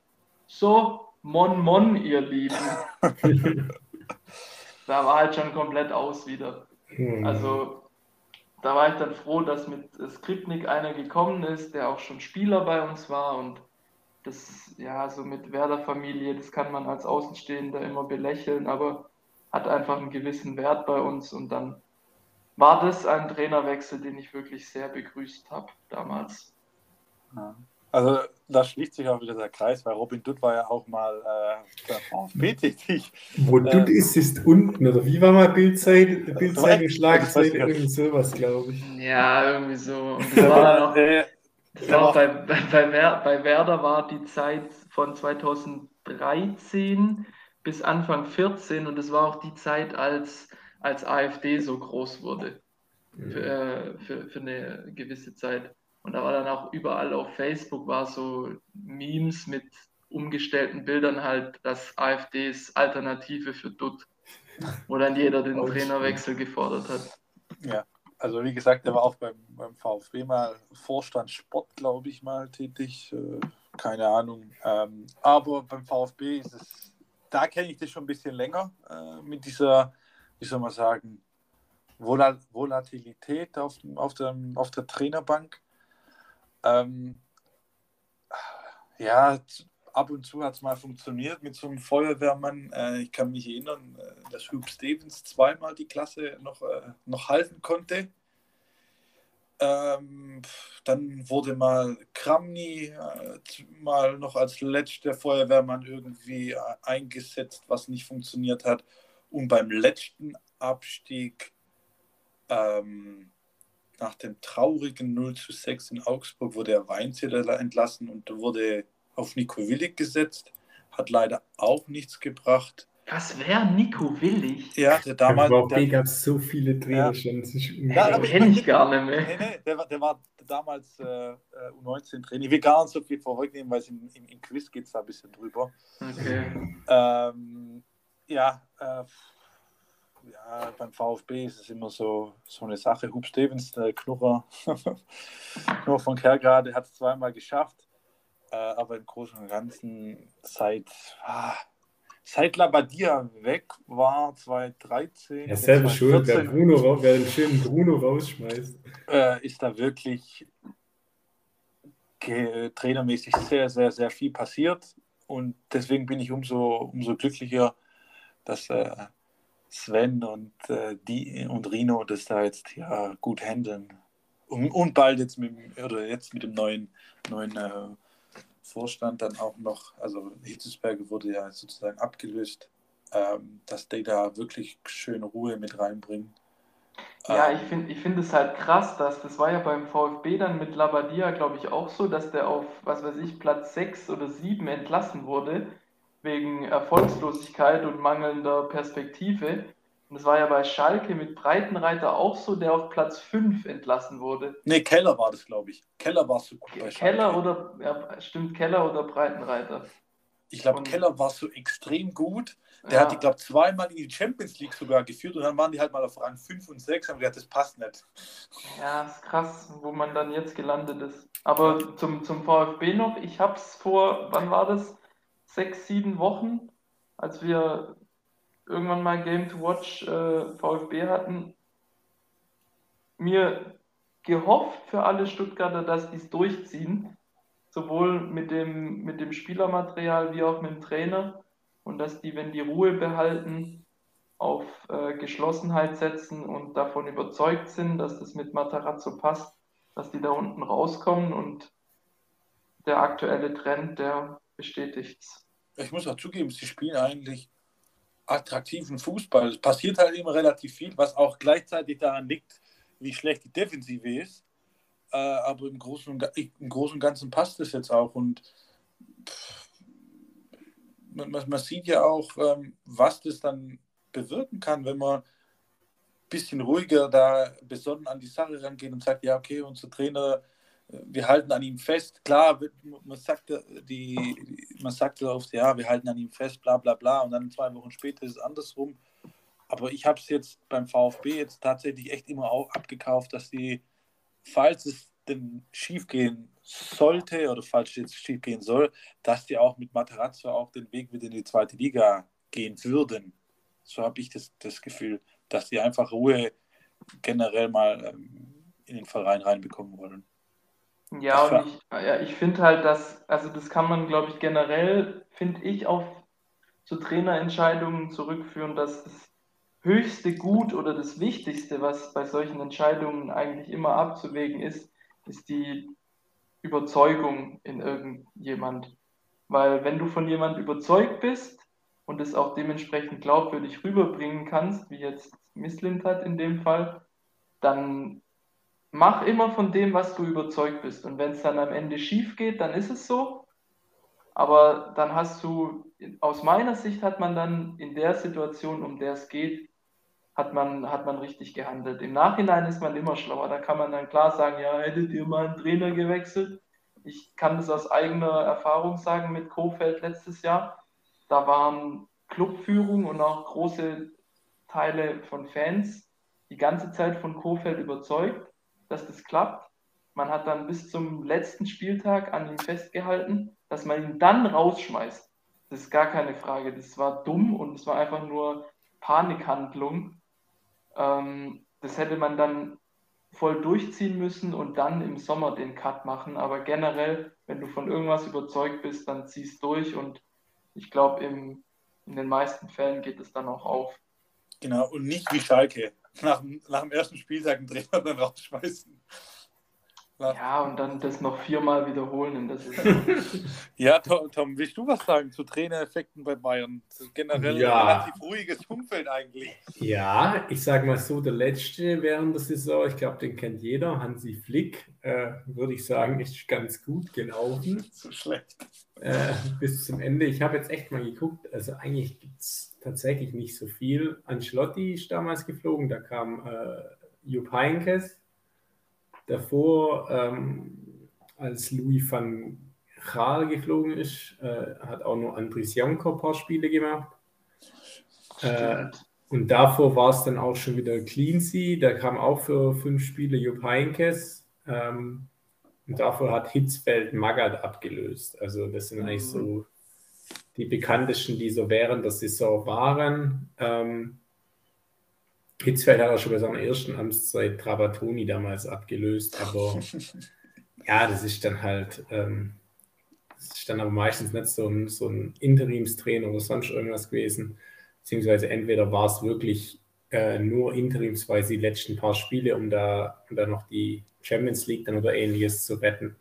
so, Mon Mon, ihr Lieben. da war halt schon komplett aus wieder. Hm. Also da war ich dann froh, dass mit Skripnik einer gekommen ist, der auch schon Spieler bei uns war und das, ja, so mit Werder-Familie, das kann man als Außenstehender immer belächeln, aber hat einfach einen gewissen Wert bei uns und dann war das ein Trainerwechsel, den ich wirklich sehr begrüßt habe damals. Ja. Also da schließt sich auch wieder der Kreis, weil Robin Dutt war ja auch mal äh, VfB tätig. Wo äh, Dutt ist, ist unten, oder wie war mal Bildzeit, Bildzeit Schlagzeile, irgendwie sowas, glaube ich. Ja, irgendwie so. Und das war dann auch, das war bei, bei, bei, bei Werder war die Zeit von 2013 bis Anfang 14 und das war auch die Zeit, als, als AfD so groß wurde. Für, äh, für, für eine gewisse Zeit. Und da war dann auch überall auf Facebook war so Memes mit umgestellten Bildern halt, dass AfDs Alternative für Dutt, wo dann jeder den Trainerwechsel gefordert hat. Ja, also wie gesagt, er war auch beim, beim VfB mal Vorstand Sport, glaube ich, mal tätig. Äh, keine Ahnung. Ähm, aber beim VfB ist es, da kenne ich das schon ein bisschen länger äh, mit dieser, wie soll man sagen, Volatilität auf, auf, dem, auf der Trainerbank. Ähm, ja, ab und zu hat es mal funktioniert mit so einem Feuerwehrmann. Äh, ich kann mich erinnern, äh, dass Hugh Stevens zweimal die Klasse noch, äh, noch halten konnte. Ähm, dann wurde mal Kramny äh, mal noch als letzter Feuerwehrmann irgendwie äh, eingesetzt, was nicht funktioniert hat. Und beim letzten Abstieg ähm, nach dem traurigen 0 zu 6 in Augsburg wurde er Weinzeder entlassen und wurde auf Nico Willig gesetzt. Hat leider auch nichts gebracht. Was wäre Nico Willig? Ja, der damals. Der gab es so viele Trainer ja. schon. Ja, aber kenne ich gar nicht mehr. Nee, nee, der, war, der war damals äh, U19-Trainer. Ich will gar nicht so viel vorwegnehmen, weil im, im, im Quiz geht es da ein bisschen drüber. Okay. Ähm, ja, äh, ja, beim VfB ist es immer so, so eine Sache. Hub Stevens, der Knurrer, Knurrer von Kergrade, hat es zweimal geschafft, äh, aber im Großen und Ganzen seit, ah, seit Labadia weg war, 2013. Ja, selber schuld, wer, Bruno, wer den schönen Bruno rausschmeißt. Äh, ist da wirklich trainermäßig sehr, sehr, sehr viel passiert. Und deswegen bin ich umso, umso glücklicher, dass äh, Sven und, äh, die, und Rino das da jetzt ja gut handeln. Und, und bald jetzt mit, oder jetzt mit dem neuen, neuen äh, Vorstand dann auch noch, also Hitzesberger wurde ja sozusagen abgelöst, ähm, dass die da wirklich schöne Ruhe mit reinbringen. Ja, ähm, ich finde ich find es halt krass, dass das war ja beim VfB dann mit Labadia, glaube ich, auch so, dass der auf, was weiß ich, Platz 6 oder 7 entlassen wurde wegen Erfolgslosigkeit und mangelnder Perspektive. Und das war ja bei Schalke mit Breitenreiter auch so, der auf Platz 5 entlassen wurde. Nee, Keller war das, glaube ich. Keller war so gut bei Schalke. Keller oder, ja, stimmt, Keller oder Breitenreiter. Ich glaube, Keller war so extrem gut. Der ja. hat die, glaube ich, zweimal in die Champions League sogar geführt und dann waren die halt mal auf Rang 5 und 6 und gesagt, das passt nicht. Ja, ist krass, wo man dann jetzt gelandet ist. Aber zum, zum VfB noch, ich habe es vor, wann war das? Sechs, sieben Wochen, als wir irgendwann mal Game to Watch äh, VfB hatten, mir gehofft für alle Stuttgarter, dass die es durchziehen, sowohl mit dem, mit dem Spielermaterial wie auch mit dem Trainer und dass die, wenn die Ruhe behalten, auf äh, Geschlossenheit setzen und davon überzeugt sind, dass das mit Matarazzo passt, dass die da unten rauskommen und der aktuelle Trend, der bestätigt es. Ich muss auch zugeben, sie spielen eigentlich attraktiven Fußball. Es passiert halt immer relativ viel, was auch gleichzeitig daran liegt, wie schlecht die Defensive ist. Äh, aber im Großen, und, im Großen und Ganzen passt es jetzt auch. Und pff, man, man, sieht ja auch, ähm, was das dann bewirken kann, wenn man ein bisschen ruhiger da besonnen an die Sache rangeht und sagt, ja, okay, unser Trainer, wir halten an ihm fest. Klar, man sagt, die, man sagt oft, ja, wir halten an ihm fest, bla bla bla, und dann zwei Wochen später ist es andersrum. Aber ich habe es jetzt beim VfB jetzt tatsächlich echt immer auch abgekauft, dass die, falls es denn schief gehen sollte oder falls es jetzt schief gehen soll, dass die auch mit Materazzo auch den Weg wieder in die zweite Liga gehen würden. So habe ich das, das Gefühl, dass die einfach Ruhe generell mal ähm, in den Verein reinbekommen wollen. Ja, und ich, ja, ich finde halt, dass, also das kann man, glaube ich, generell, finde ich, auf zu Trainerentscheidungen zurückführen, dass das höchste Gut oder das Wichtigste, was bei solchen Entscheidungen eigentlich immer abzuwägen ist, ist die Überzeugung in irgendjemand. Weil wenn du von jemand überzeugt bist, und es auch dementsprechend glaubwürdig rüberbringen kannst, wie jetzt Misslind hat in dem Fall, dann mach immer von dem, was du überzeugt bist. Und wenn es dann am Ende schief geht, dann ist es so. Aber dann hast du, aus meiner Sicht hat man dann in der Situation, um der es geht, hat man, hat man richtig gehandelt. Im Nachhinein ist man immer schlauer. Da kann man dann klar sagen, ja, hättet ihr mal einen Trainer gewechselt? Ich kann das aus eigener Erfahrung sagen mit Kofeld letztes Jahr. Da waren Clubführung und auch große Teile von Fans die ganze Zeit von Kofeld überzeugt, dass das klappt. Man hat dann bis zum letzten Spieltag an ihm festgehalten, dass man ihn dann rausschmeißt. Das ist gar keine Frage. Das war dumm und es war einfach nur Panikhandlung. Ähm, das hätte man dann voll durchziehen müssen und dann im Sommer den Cut machen. Aber generell, wenn du von irgendwas überzeugt bist, dann ziehst durch und ich glaube, in den meisten Fällen geht es dann auch auf. Genau, und nicht wie Schalke. Nach, nach dem ersten Spieltag einen Trainer dann rausschmeißen. Ja, und dann das noch viermal wiederholen Saison. ja, Tom, Tom, willst du was sagen zu Trainereffekten bei Bayern? Generell ja. ein relativ ruhiges Umfeld eigentlich. Ja, ich sage mal so, der letzte während der Saison, ich glaube, den kennt jeder, Hansi Flick, äh, würde ich sagen, ist ganz gut gelaufen. so schlecht. Äh, bis zum Ende. Ich habe jetzt echt mal geguckt, also eigentlich gibt es tatsächlich nicht so viel. Ancelotti ist damals geflogen, da kam äh, Jupp Heynckes Davor, ähm, als Louis van Gaal geflogen ist, äh, hat auch noch Andries Janko ein paar Spiele gemacht. Äh, und davor war es dann auch schon wieder Cleansea, der kam auch für fünf Spiele Jupp Heinkes. Ähm, und davor hat Hitzfeld Magath abgelöst. Also das sind eigentlich so die bekanntesten, die so während der Saison waren. Ähm, Hitzfeld hat er schon bei seiner ersten Amtszeit Trabatoni damals abgelöst, aber ja, das ist dann halt, ähm, das ist dann aber meistens nicht so ein, so ein Interimstrainer oder sonst irgendwas gewesen, beziehungsweise entweder war es wirklich äh, nur interimsweise die letzten paar Spiele, um da, um da noch die Champions League dann oder ähnliches zu retten.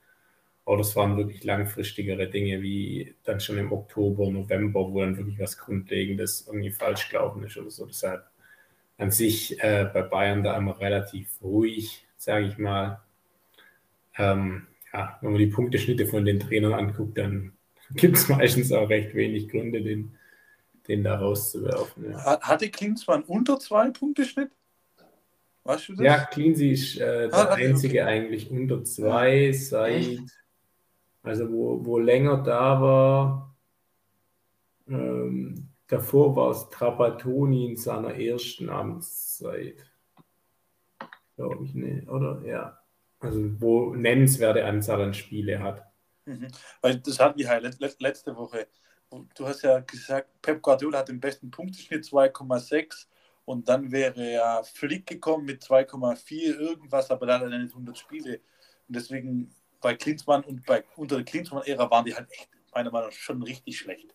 Oder es waren wirklich langfristigere Dinge, wie dann schon im Oktober, November, wo dann wirklich was Grundlegendes irgendwie falsch gelaufen ist oder so. Deshalb an sich äh, bei Bayern da immer relativ ruhig, sage ich mal. Ähm, ja, wenn man die Punkteschnitte von den Trainern anguckt, dann gibt es meistens auch recht wenig Gründe, den, den da rauszuwerfen. Ja. Hatte Klinsmann unter zwei Punkteschnitt? Weißt du das? Ja, Cleansy ist äh, der ah, einzige okay. eigentlich unter zwei seit, also wo, wo länger da war. Ähm, Davor war es Trapattoni in seiner ersten Amtszeit. Glaube ich, ne, oder? Ja. Also, wo nennenswerte Anzahl an Spiele hat. Mhm. Weil das hatten wir halt letzte Woche. Du hast ja gesagt, Pep Guardiola hat den besten Punkteschnitt 2,6 Und dann wäre ja Flick gekommen mit 2,4 irgendwas, aber da hat er nicht 100 Spiele. Und deswegen bei Klinsmann und bei unter der Klinsmann-Ära waren die halt echt, meiner Meinung nach, schon richtig schlecht.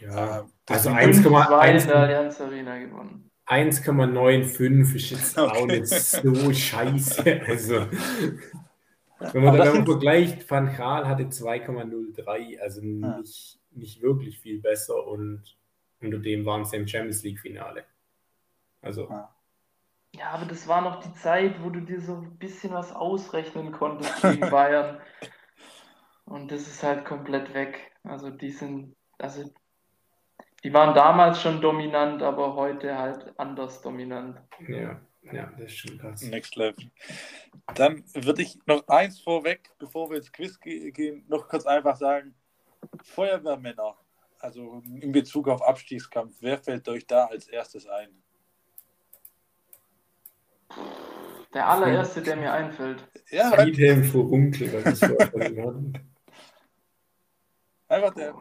Ja, Äh, also Fünf, zwei in 1,1 der Allianz Arena gewonnen. 1,95 ist jetzt auch Okay. nicht so scheiße. Also, wenn man Aber das dann vergleicht, Van Gaal hatte 2,03, also Ja. nicht, nicht wirklich viel besser und unter dem waren sie im Champions League-Finale. Also, Ja. Ja, aber das war noch die Zeit, wo du dir so ein bisschen was ausrechnen konntest gegen Bayern. Und das ist halt komplett weg. Also die sind, also die waren damals schon dominant, aber heute halt anders dominant. ja, ja, das ist schon krass. Next Level. Dann würde ich noch eins vorweg, bevor wir ins Quiz ge gehen, noch kurz einfach sagen: Feuerwehrmänner, also in Bezug auf Abstiegskampf, wer fällt euch da als erstes ein? Der allererste, der mir einfällt. Ja, Friedhelm Furunkel, weil wir ihm hatten. einfach der.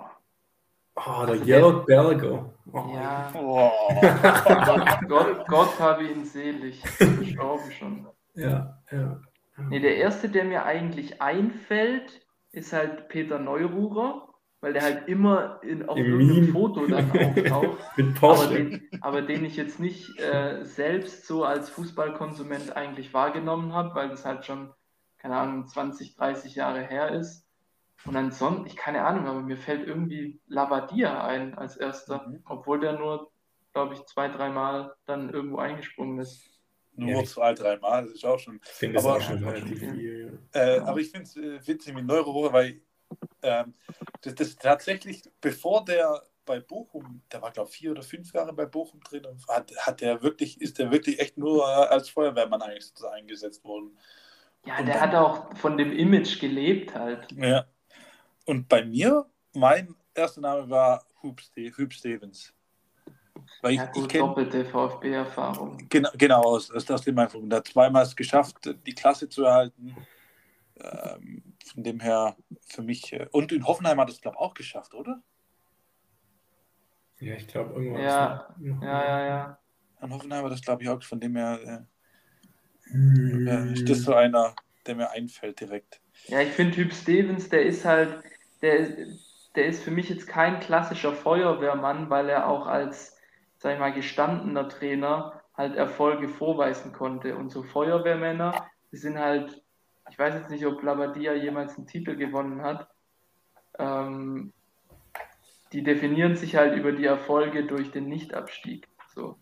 Oh, der Jörg Berger. Oh, Ja, Oh. Gott, Gott, Gott habe ihn selig. Gestorben schon. Ja, ja. Nee, der erste, der mir eigentlich einfällt, ist halt Peter Neururer, weil der halt immer in, auf Im irgendeinem Meme. Foto dann auftaucht. Mit aber, Porsche. den, aber den ich jetzt nicht äh, selbst so als Fußballkonsument eigentlich wahrgenommen habe, weil das halt schon, keine Ahnung, 20, 30 Jahre her ist. Und ansonsten, ich keine Ahnung, aber mir fällt irgendwie Labadia ein als erster, Mhm. obwohl der nur, glaube ich, zwei, dreimal dann irgendwo eingesprungen ist. Nur Ja. zwei, dreimal, das ist auch schon. Ich Aber- auch viel. Äh, aber ich finde es äh, witzig mit Neurohrer, weil ähm, das, das tatsächlich, bevor der bei Bochum, der war glaube ich vier oder fünf Jahre bei Bochum drin, und hat, hat der wirklich, ist der wirklich echt nur als Feuerwehrmann eigentlich eingesetzt worden. Ja, Und der dann- hat auch von dem Image gelebt halt. Ja. Und bei mir, mein erster Name war Hub, Ste Hub Stevens. Weil ich, Ja, ich gut, kenne doppelte VfB-Erfahrung. Genau, genau aus, aus, aus dem Einflug. Und er hat zweimal es geschafft, die Klasse zu erhalten. Ähm, von dem her für mich. äh, Und in Hoffenheim hat es, glaube ich, auch geschafft, oder? Ja, ich glaube, irgendwann. Ja, Ja, ja, ja. In Hoffenheim hat das, glaube ich, auch. Von dem her Hm. äh, ist das so einer, der mir einfällt direkt. Ja, ich finde Typ Stevens, der ist halt, der, der ist für mich jetzt kein klassischer Feuerwehrmann, weil er auch als, sag ich mal, gestandener Trainer halt Erfolge vorweisen konnte. Und so Feuerwehrmänner, die sind halt, ich weiß jetzt nicht, ob Labadia jemals einen Titel gewonnen hat. Ähm, die definieren sich halt über die Erfolge durch den Nichtabstieg. So.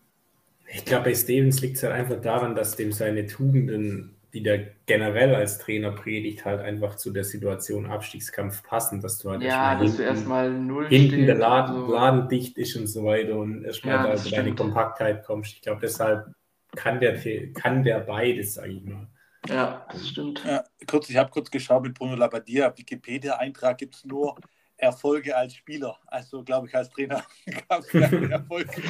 Ich glaube, bei Stevens liegt es halt einfach daran, dass dem seine Tugenden, die der generell als Trainer predigt, halt einfach zu der Situation Abstiegskampf passen, dass du halt Ja, erstmal dass du erstmal null hinten stehst der Laden, so. Laden dicht ist und so weiter und erstmal Ja, da über deine. Kompaktheit kommst. Ich glaube, deshalb kann der, kann der beides, sage ich mal. Ja, das stimmt. Ja, kurz, ich habe kurz geschaut mit Bruno Labbadia. Wikipedia-Eintrag gibt es nur Erfolge als Spieler. Also, glaube ich, als Trainer gab es keine Erfolge.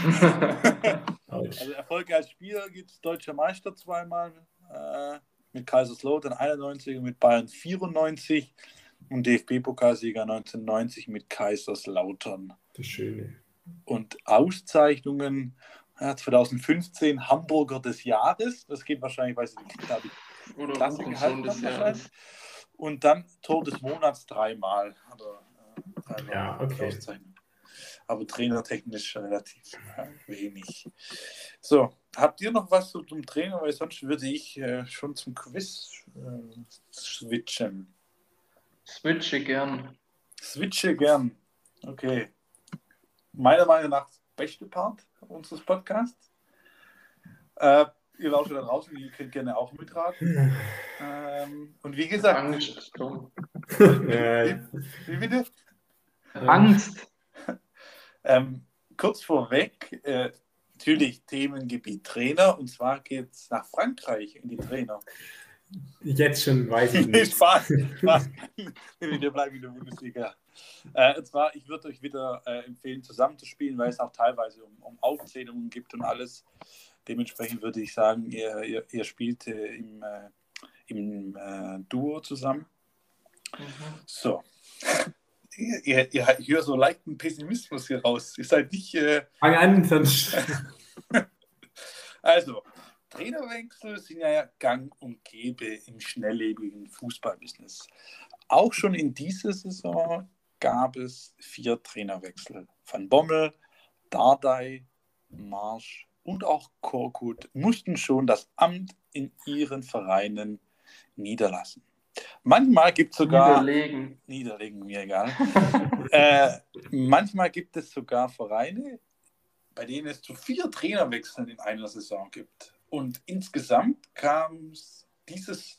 Also Erfolge als Spieler gibt es Deutscher Meister zweimal äh, mit Kaiserslautern 91 und mit Bayern 94 und DFB-Pokalsieger 1990 mit Kaiserslautern. Das Schöne. Und Auszeichnungen ja, 2015 Hamburger des Jahres. Das geht wahrscheinlich, weil sie die, da die Oder Hurensohn gehalten des Jahres. Und dann Tor des Monats dreimal. Also, äh, Ja, okay. Aber trainertechnisch relativ äh, wenig. So, habt ihr noch was so zum Trainer? Weil sonst würde ich äh, schon zum Quiz äh, switchen. Switche gern. Switche gern. Okay. Meiner Meinung nach das beste Part unseres Podcasts. Äh, ihr lauscht da draußen, ihr könnt gerne auch mitraten. Ähm, und wie gesagt, Angst. Äh, wie bitte? Angst. Ähm, kurz vorweg, äh, natürlich Themengebiet Trainer und zwar geht es nach Frankreich in die Trainer. jetzt schon weiß ich nicht. Spaß, Spaß. Wir bleiben in der Bundesliga. Äh, und zwar, ich würde euch wieder äh, empfehlen, zusammenzuspielen, weil es auch teilweise um, um Aufzählungen gibt und alles. Dementsprechend würde ich sagen, ihr, ihr, ihr spielt äh, im, äh, im äh, Duo zusammen. Mhm. So. Ihr, ihr, ihr, ich höre so leichten Pessimismus hier raus. Ihr seid nicht. Äh, Fang an, sonst. Also, Trainerwechsel sind ja gang und gäbe im schnelllebigen Fußballbusiness. Auch schon in dieser Saison gab es vier Trainerwechsel. Van Bommel, Dardai, Marsch und auch Korkut mussten schon das Amt in ihren Vereinen niederlassen. Manchmal gibt es sogar. Niederlegen. Niederlegen, mir egal. äh, manchmal gibt es sogar Vereine, bei denen es zu vier Trainerwechseln in einer Saison gibt. Und insgesamt kam es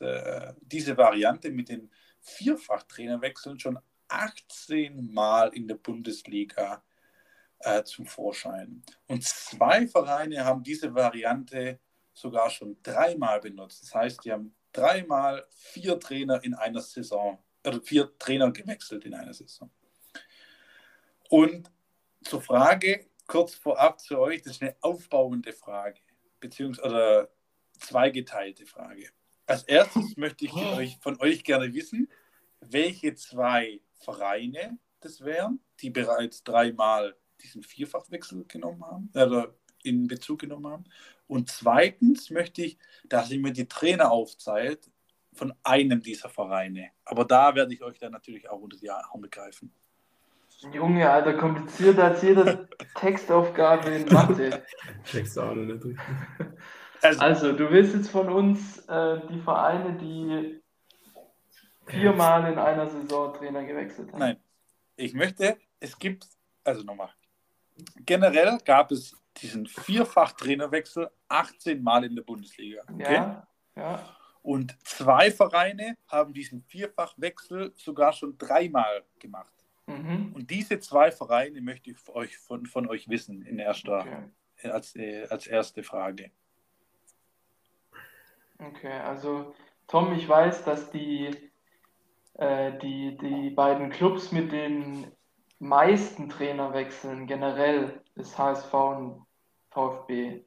äh, diese Variante mit den Vierfach-Trainerwechseln schon 18 Mal in der Bundesliga äh, zum Vorschein. Und zwei Vereine haben diese Variante sogar schon dreimal benutzt. Das heißt, die haben dreimal vier Trainer in einer Saison, oder vier Trainer gewechselt in einer Saison. Und zur Frage, kurz vorab zu euch, das ist eine aufbauende Frage, beziehungsweise zweigeteilte Frage. Als erstes möchte ich von euch, von euch gerne wissen, welche zwei Vereine das wären, die bereits dreimal diesen Vierfachwechsel genommen haben, oder in Bezug genommen haben. Und zweitens möchte ich, dass ihr mir die Trainer aufzeigt von einem dieser Vereine. Aber da werde ich euch dann natürlich auch unter die Arme greifen. Junge, Alter, komplizierter als jede Textaufgabe in Mathe. Checkst auch noch nicht Also, also, du willst jetzt von uns äh, die Vereine, die viermal in einer Saison Trainer gewechselt haben. Nein, ich möchte, es gibt, also nochmal, generell gab es diesen Vierfach-Trainerwechsel 18 Mal in der Bundesliga. Okay? Ja, ja. Und zwei Vereine haben diesen Vierfachwechsel sogar schon dreimal gemacht. Mhm. Und diese zwei Vereine möchte ich euch, von, von euch wissen in erster, okay. als, äh, als erste Frage. Okay, also Tom, ich weiß, dass die, äh, die, die beiden Clubs mit den meisten Trainerwechseln generell ist HSV und VfB.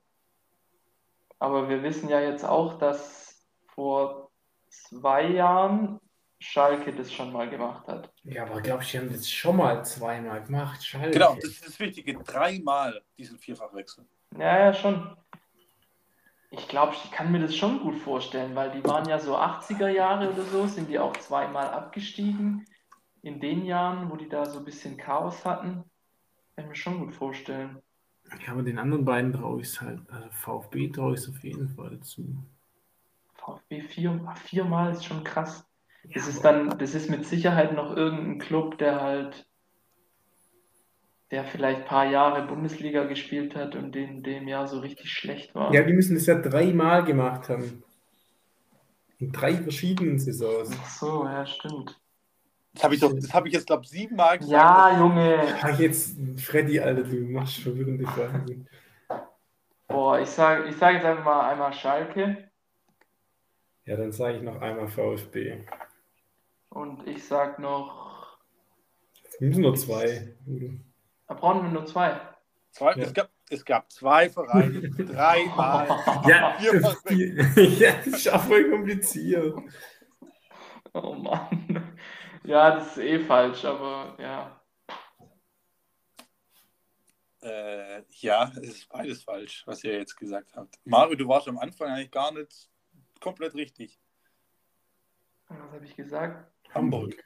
Aber wir wissen ja jetzt auch, dass vor zwei Jahren Schalke das schon mal gemacht hat. Ja, aber glaube ich, die haben das schon mal zweimal gemacht. Schalke. Genau, das ist das Wichtige. Dreimal diesen Vierfachwechsel. Ja, ja, schon. Ich glaube, ich kann mir das schon gut vorstellen, weil die waren ja so 80er Jahre oder so, sind die auch zweimal abgestiegen. In den Jahren, wo die da so ein bisschen Chaos hatten, kann ich mir schon gut vorstellen. Ja, aber den anderen beiden traue ich es halt. Also VfB traue ich es auf jeden Fall zu. VfB vier, viermal ist schon krass. Das ist dann, das ist mit Sicherheit noch irgendein Club, der halt, der vielleicht ein paar Jahre Bundesliga gespielt hat und in dem Jahr so richtig schlecht war. Ja, die müssen das ja dreimal gemacht haben. In drei verschiedenen Saisons. Ach so, ja, stimmt. Das habe ich, doch, das hab ich jetzt, glaube ich, siebenmal gesagt. Ja, Junge. Ach, jetzt, Freddy, Alter, du machst verwirrende Fragen. Boah, ich sage ich sag jetzt einfach mal einmal Schalke. Ja, dann sage ich noch einmal VfB. Und ich sag noch. Es müssen nur zwei. Da brauchen wir nur zwei. zwei ja. es, gab, es gab zwei Vereine, dreimal. ja, ja, das ist auch voll kompliziert. Oh Mann. Ja, das ist eh falsch, aber ja. Äh, ja, es ist beides falsch, was ihr jetzt gesagt habt. Mario, du warst am Anfang eigentlich gar nicht komplett richtig. Was habe ich gesagt? Hamburg.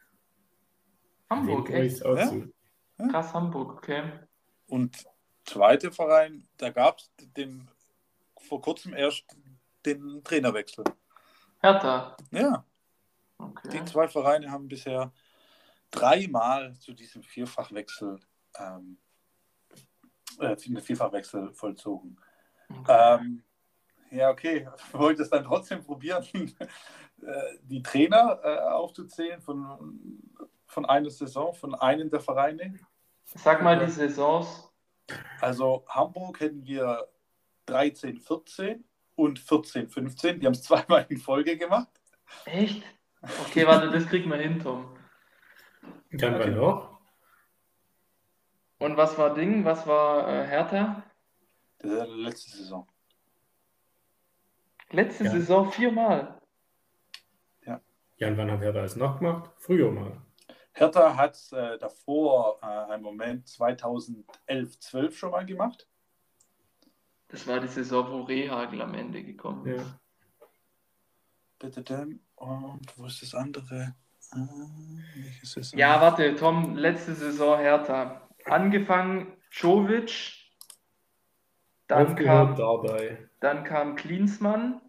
Hamburg, echt? Ja? Ja? Krass, Hamburg, okay. Und zweite Verein, da gab es vor kurzem erst den Trainerwechsel. Hertha. Ja. Okay. Die zwei Vereine haben bisher dreimal zu diesem Vierfachwechsel ähm, äh, Vierfachwechsel vollzogen. Okay. Ähm, ja, okay. Wollte es dann trotzdem probieren, äh, die Trainer äh, aufzuzählen von, von einer Saison, von einem der Vereine? Sag mal die Saisons. Also Hamburg hätten wir 13, 14 und 14, 15. Die haben es zweimal in Folge gemacht. Echt? Okay, warte, das kriegt man hin, Tom. Dann okay. war noch. Und was war Ding? Was war äh, Hertha? Das ist letzte Saison. Letzte ja. Saison viermal. Ja. Ja, und wann hat Hertha es noch gemacht? Früher mal. Hertha hat es äh, davor äh, einen Moment 2011, 12 schon mal gemacht. Das war die Saison, wo Rehagel am Ende gekommen ist. Ja. Und wo ist das andere? Ah, Saison? Ja, warte, Tom, letzte Saison Hertha. Angefangen Jovic, dann kam, dabei. dann kam Klinsmann,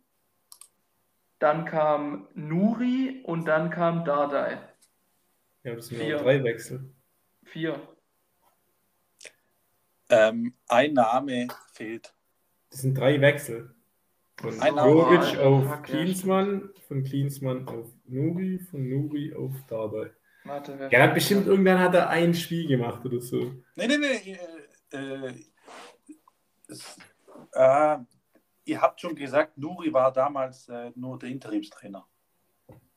dann kam Nuri und dann kam Dardai. Ja, das sind Vier. nur drei Wechsel. Vier. Ähm, ein Name fehlt. Das sind drei Wechsel. Von Jovic auf ja, Klinsmann, von Klinsmann auf Nuri, von Nuri auf Dardai. Warte, wer Ja, hat bestimmt irgendwann hat er ein Spiel gemacht oder so. Nee, nee, nee. Äh, äh, es, äh, ihr habt schon gesagt, Nuri war damals äh, nur der Interimstrainer.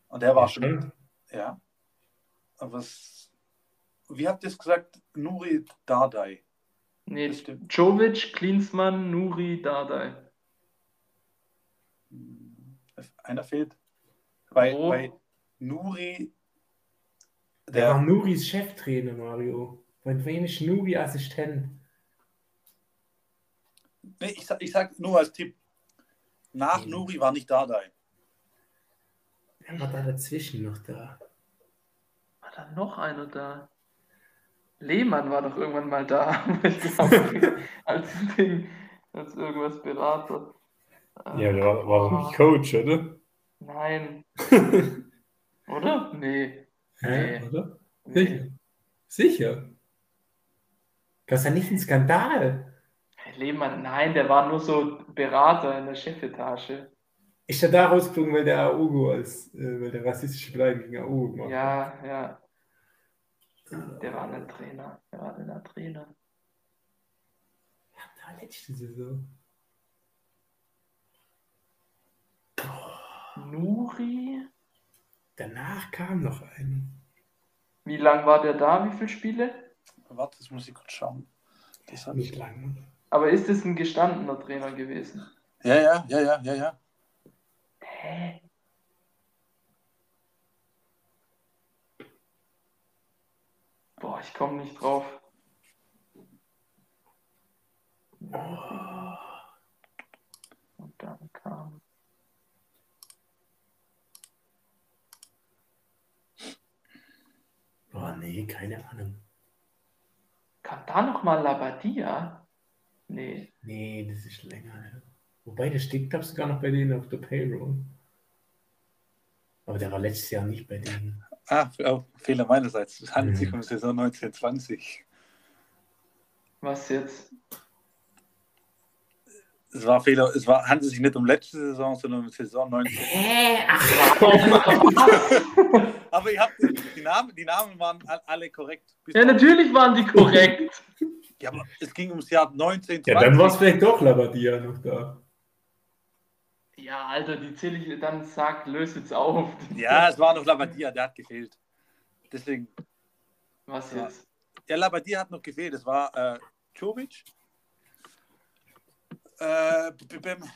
Und der war Ja, schon. Ja. Aber es, wie habt ihr es gesagt? Nuri Dardai. Nee, Das stimmt. Jovic, Klinsmann, Nuri, Dardai. Einer fehlt. Weil, Wo? weil Nuri. Der war Der, Nuris Cheftrainer, Mario. Mein wen ist Nuri Assistent? nee, ich, sag, ich sag nur als Tipp. Nach Mhm. Nuri war nicht Dardai. Wer war da dazwischen noch da? War da noch einer da? Lehmann war doch irgendwann mal da. Als Ding, als irgendwas Berater. Ja, der war, war doch nicht Coach, oder? Nein. Oder? Nee. Hä, Nee. oder? nee. Sicher. Sicher. Das ist ja nicht ein Skandal. Lehmann, nein, der war nur so Berater in der Chefetage. Ist er da rausgeflogen, weil der Aogo als, äh, weil der rassistische Beleidigung gegen Aogo gemacht Ja, ja, hat? der war der Trainer. Der war der Trainer. Da letzte Saison. Nuri? Danach kam noch ein. Wie lang war der da? Wie viele Spiele? Warte, das muss ich kurz schauen. Das hab Nicht ich. lange. Aber ist es ein gestandener Trainer gewesen? Ja, ja, ja, ja, ja, ja. Hä? Boah, ich komme nicht drauf. Und dann kam. Boah, nee, keine Ahnung. Kam da nochmal Labadia? Nee. Nee, das ist länger. her. Wobei, der steht, glaube ich, sogar noch bei denen auf der Payroll. Aber der war letztes Jahr nicht bei denen. Ah, oh, Fehler meinerseits. Es handelt Mhm. sich um Saison 1920. Was jetzt? Es war Fehler, es war, handelt sich nicht um letzte Saison, sondern um Saison 19. Hä? Ach! Aber ihr habt die Namen, die Namen waren alle korrekt. Bis Ja, natürlich waren die korrekt. Ja, aber es ging ums Jahr 1920. Ja, dann war es vielleicht doch Labadia noch da. Ja, Alter, die zähle ich dann sagt, löse jetzt auf. Ja, es war noch Labadia, der hat gefehlt. Deswegen, Was Ja. jetzt? ja, Labadia hat noch gefehlt. Es war äh, Jovic, äh,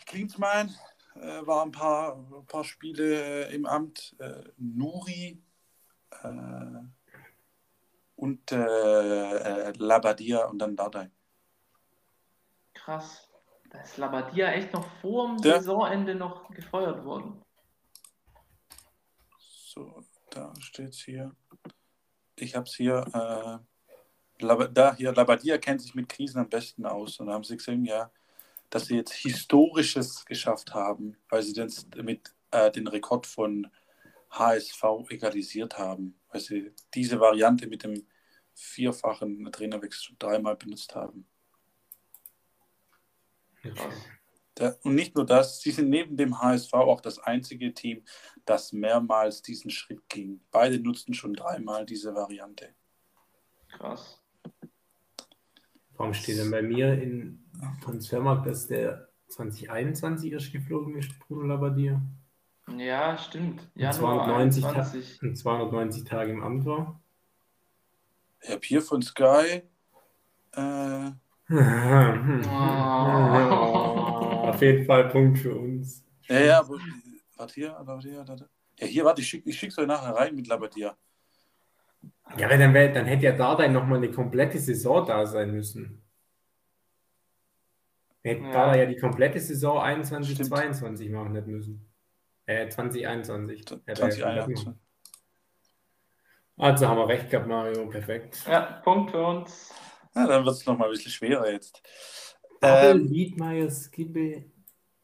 Klinsmann, äh, war ein paar, ein paar Spiele äh, im Amt, äh, Nuri und äh, äh, Labadia und dann Dardai. Krass. Da ist Labadia echt noch vor dem Ja. Saisonende noch gefeuert worden. So, da steht es hier. Ich habe es hier. Äh, Lab- da hier, Labadia kennt sich mit Krisen am besten aus. Und da haben sie gesehen, ja, dass sie jetzt Historisches geschafft haben, weil sie den, mit äh, den Rekord von HSV egalisiert haben, weil sie diese Variante mit dem vierfachen Trainerwechsel schon dreimal benutzt haben. Krass. Da, und nicht nur das, sie sind neben dem HSV auch das einzige Team, das mehrmals diesen Schritt ging. Beide nutzten schon dreimal diese Variante. Krass. Warum steht denn bei mir in Transfermarkt, dass der 2021 erst geflogen ist, Bruno Labadia? Ja, stimmt. Januar 290 Ta- 21. und 290 Tage im Amt war. Ich habe hier von Sky. Äh, Auf jeden Fall Punkt für uns. ja, ja, aber, warte hier, warte hier, warte. Ja, hier, warte, ich schicke ich schick's euch nachher rein mit Labadia. Ja, aber dann, wär, dann hätte ja Dardai nochmal eine komplette Saison da sein müssen. Hätte Ja. Bader ja die komplette Saison 21, Stimmt. 22 machen nicht müssen. Äh, 2021. Hätte er ja komplett 2021. machen. Also haben wir recht gehabt, Mario. Perfekt. Ja, Punkt für uns. Ja, dann wird es nochmal ein bisschen schwerer jetzt. Babel, Ähm, Wiedmeier, Skibbe,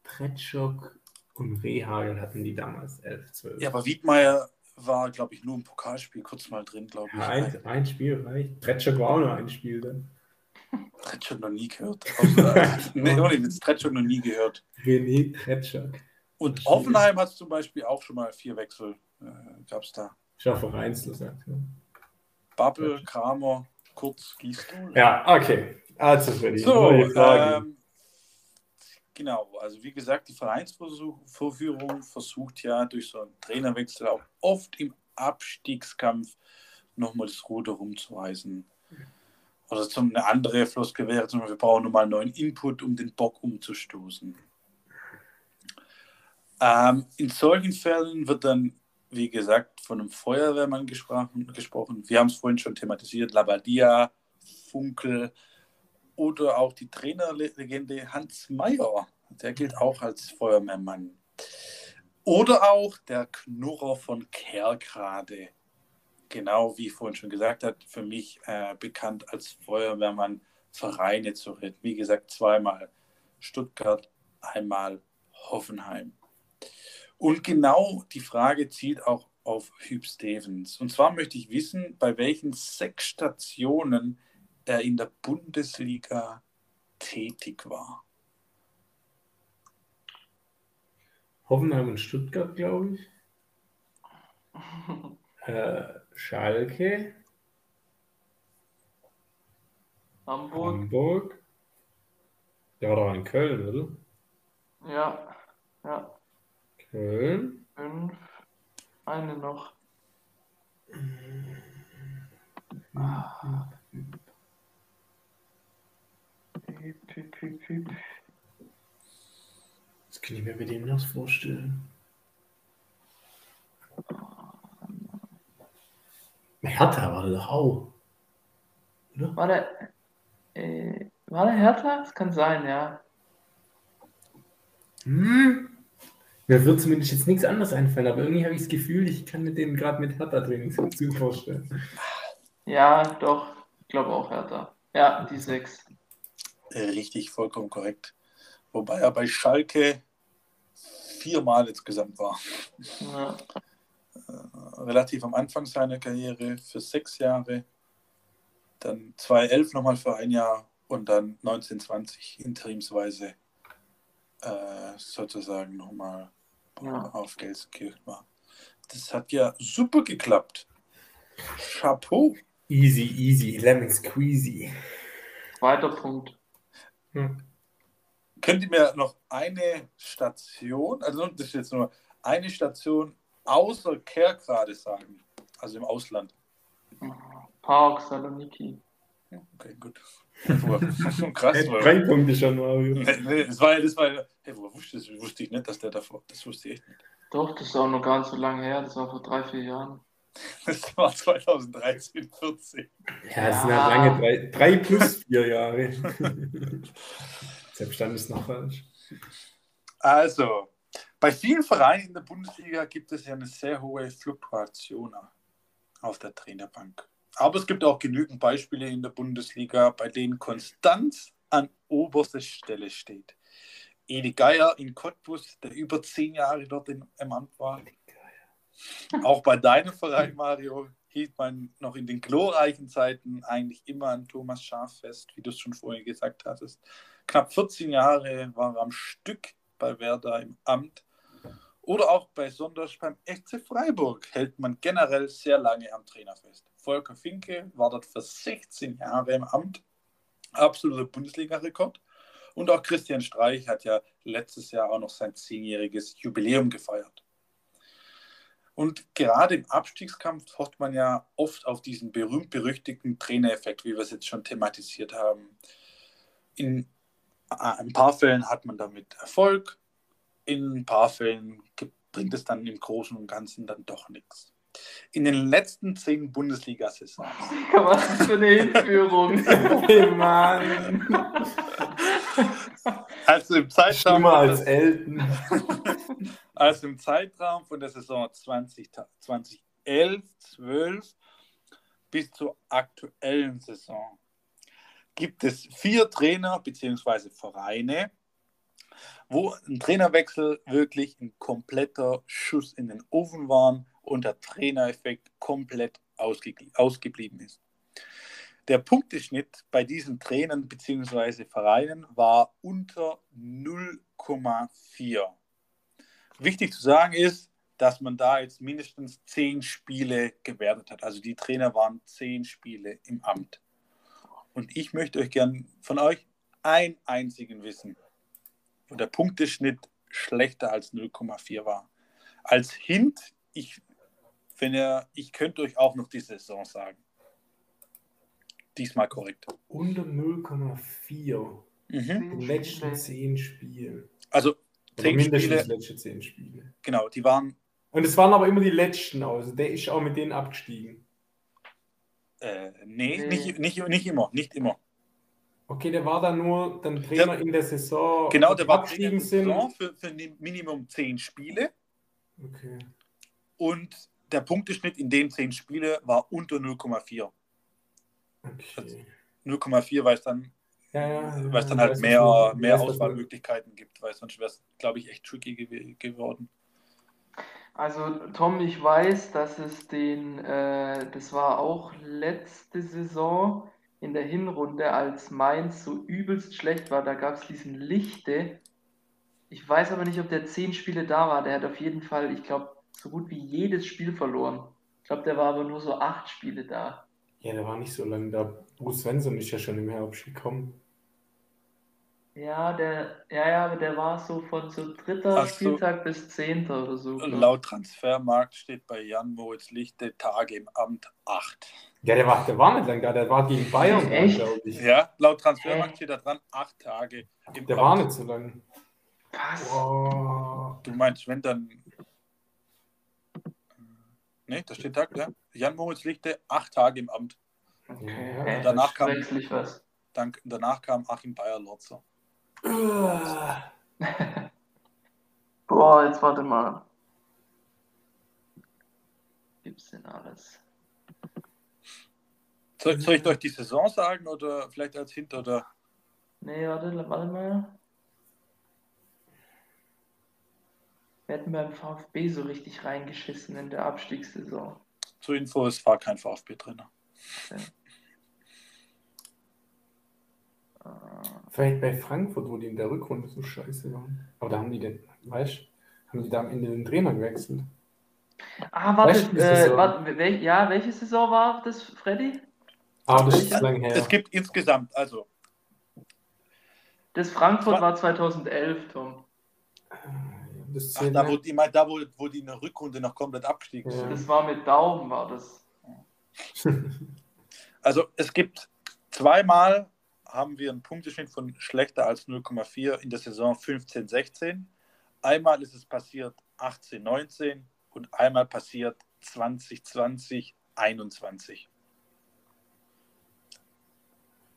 Tretschok und Rehagel hatten die damals 11, 12. ja, aber Wiedmeier war, glaube ich, nur im Pokalspiel kurz mal drin, glaube ich. Ja, ein, ein Spiel reicht. Tretschok war auch nur ein Spiel dann. Tretschok noch nie gehört. Außer, nee, ohne Witz, Tretschok noch nie gehört. René Tretschok. Und Hoffenheim hat zum Beispiel auch schon mal vier Wechsel. Äh, Gab es da. Ich hoffe, Vereinslos sagt. Ja. Babbel, Kramer, Kurz, Gießdol. ja, okay. Also, Freddy, So, ähm, genau, also wie gesagt, die Vereinsvorführung versucht ja durch so einen Trainerwechsel auch oft im Abstiegskampf nochmal das Ruder rumzureißen. Oder zum, eine andere Floskel wäre zum Beispiel, wir brauchen nochmal einen neuen Input, um den Bock umzustoßen. Ähm, in solchen Fällen wird dann, wie gesagt, von einem Feuerwehrmann gesprochen. gesprochen. Wir haben es vorhin schon thematisiert, Labadia, Funkel oder auch die Trainerlegende Hans Meyer. Der gilt auch als Feuerwehrmann. Oder auch der Knurrer von Kerkrade. Genau wie vorhin schon gesagt habe, für mich äh, bekannt als Feuerwehrmann Vereine zu retten. Wie gesagt, zweimal Stuttgart, einmal Hoffenheim. Und genau die Frage zielt auch auf Hüb Stevens. Und zwar möchte ich wissen, bei welchen sechs Stationen er in der Bundesliga tätig war. Hoffenheim und Stuttgart, glaube ich. Äh, Schalke, Hamburg. Hamburg. Der war doch in Köln, oder? Ja, ja. Köln. Fünf. Eine noch. Piep. Das kann ich mir bei dem noch vorstellen. Hertha war der doch auch. War der, äh, war der Hertha? Das kann sein, ja. Hm? Mir wird zumindest jetzt nichts anderes einfallen, aber irgendwie habe ich das Gefühl, ich kann mir den gerade mit Hertha-Training so zu vorstellen. Ja, doch. Ich glaube auch Hertha. Ja, die sechs. Äh, Richtig, vollkommen korrekt. Wobei er bei Schalke viermal insgesamt war. Ja. Relativ am Anfang seiner Karriere für sechs Jahre. Dann 2011 nochmal für ein Jahr und dann 1920 interimsweise äh, sozusagen nochmal Ja. auf Gelsenkirchen war. Das hat ja super geklappt. Chapeau. Easy, easy, lemon squeezy. Zweiter Punkt. Hm. Könnt ihr mir noch eine Station, also das ist jetzt nur eine Station außer Kerkrade sagen? Also im Ausland. Park, Saloniki. Okay, gut. Krass, weil, Drei Punkte schon, Mario. nee, das war, das war, hey, woher wusste ich das? Wusste ich nicht, dass der davor, das wusste ich echt nicht. Doch, das ist auch noch gar nicht so lange her. Das war vor drei, vier Jahren. Das war 2013, 14. Ja, das sind Ja. halt lange drei, drei plus vier Jahre. Selbst dann ist noch falsch. Also, bei vielen Vereinen in der Bundesliga gibt es ja eine sehr hohe Fluktuation auf der Trainerbank. Aber es gibt auch genügend Beispiele in der Bundesliga, bei denen Konstanz an oberster Stelle steht. Edi Geier in Cottbus, der über zehn Jahre dort im Amt war. Auch bei deinem Verein, Mario, hielt man noch in den glorreichen Zeiten eigentlich immer an Thomas Schaaf fest, wie du es schon vorhin gesagt hattest. Knapp 14 Jahre war er am Stück bei Werder im Amt. Oder auch bei Sonders beim FC Freiburg hält man generell sehr lange am Trainer fest. Volker Finke war dort für 16 Jahre im Amt. Absoluter Bundesliga-Rekord. Und auch Christian Streich hat ja letztes Jahr auch noch sein zehnjähriges Jubiläum gefeiert. Und gerade im Abstiegskampf hofft man ja oft auf diesen berühmt-berüchtigten Trainereffekt, wie wir es jetzt schon thematisiert haben. In ein paar Fällen hat man damit Erfolg, in ein paar Fällen bringt es dann im Großen und Ganzen dann doch nichts. In den letzten zehn Bundesliga-Saisons Was ist das für eine Hinführung? Hey, Mann. Also im Zeitraum, als Elton. also im Zeitraum von der Saison 20, 2011, 12 bis zur aktuellen Saison gibt es vier Trainer bzw. Vereine, wo ein Trainerwechsel wirklich ein kompletter Schuss in den Ofen war und der Trainereffekt komplett ausge ausgeblieben ist. Der Punkteschnitt bei diesen Trainern bzw. Vereinen war unter 0,4. Wichtig zu sagen ist, dass man da jetzt mindestens zehn Spiele gewertet hat. Also die Trainer waren zehn Spiele im Amt. Und ich möchte euch gern von euch einen einzigen wissen, wo der Punkteschnitt schlechter als 0,4 war. Als Hint, ich, wenn ihr, ich könnte euch auch noch die Saison sagen. Diesmal korrekt. Unter 0,4 Mhm. in letzten zehn Spielen. Also zehn mindestens Spiele, letzte zehn Spiele. genau, die waren Und es waren aber immer die letzten, also der ist auch mit denen abgestiegen. äh, nee, Nee. Nicht, nicht, nicht immer, nicht immer. Okay, der war dann nur dann Trainer in der Saison, Genau, der die war abgestiegen Trainer sind. Saison für, für ein Minimum zehn Spiele Okay. und der Punkteschnitt in den zehn Spiele war unter 0,4. okay. 0,4, weil es dann, Ja, ja, weil es dann ja, halt mehr, du- mehr Auswahlmöglichkeiten gibt, weil sonst wäre es, glaube ich, echt tricky gew geworden. Also Tom, ich weiß, dass es den, äh, das war auch letzte Saison in der Hinrunde, als Mainz so übelst schlecht war, da gab es diesen Lichte. Ich weiß aber nicht, ob der zehn Spiele da war. Der hat auf jeden Fall, ich glaube, so gut wie jedes Spiel verloren. Ich glaube, der war aber nur so acht Spiele da. Ja, der war nicht so lange da. Bruce Svensson ist ja schon im Herbst gekommen. Ja, der, ja, ja, aber der war so von so dritter Ach so. Spieltag bis zehnter oder so. Laut Transfermarkt steht bei Jan Moritz Lichte Tage im Amt 8. Ja, der war, der war nicht lang da, der war gegen Bayern, glaube ich. Ja, laut Transfermarkt Hä? steht da dran 8 Tage im Der Amt. war nicht so lang. Was? Boah. Du meinst, wenn dann. Ne, da steht Tag, ja. Jan Moritz Lichte, 8 Tage im Amt. Okay. Hä? danach kam- was. Dann, danach kam Achim Bayer-Lotzer. Ah. Boah, jetzt warte mal. Gibt's denn alles? Soll, soll ich euch die Saison sagen oder vielleicht als Hint oder? Nee, warte, warte mal. Wir hätten beim VfB so richtig reingeschissen in der Abstiegssaison. Zur Info, es war kein VfB-Trainer. Äh, Vielleicht bei Frankfurt, wo die in der Rückrunde so scheiße waren. Aber da haben die den, weißt du, haben die da am Ende den Trainer gewechselt. Ah, warte, äh, warte wel, ja, welche Saison war das, Freddy? Aber das ist lang her. Es gibt insgesamt, also Das Frankfurt war 2011, Tom. Das ach, da, wo die, da wo, wo die in der Rückrunde noch komplett abgestiegen Ja. sind. Das war mit Daumen, war das. Also es gibt zweimal haben wir einen Punkteschnitt von schlechter als 0,4 in der Saison 15-16. Einmal ist es passiert 18-19 und einmal passiert 2020-21.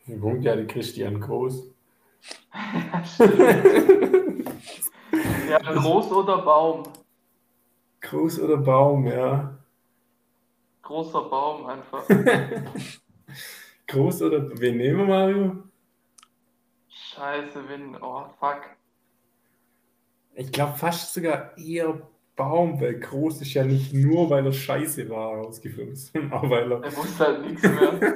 Den Punkt ja, die Christian Groß. Ja, groß oder Baum? Groß oder Baum, ja. Großer Baum einfach. Groß oder. Wen nehmen wir, Mario? Scheiße, wenn. Oh, fuck. Ich glaube fast sogar eher Baum, weil Groß ist ja nicht nur, weil er scheiße war, rausgeflogen, sondern auch weil er. Er wusste halt nichts mehr.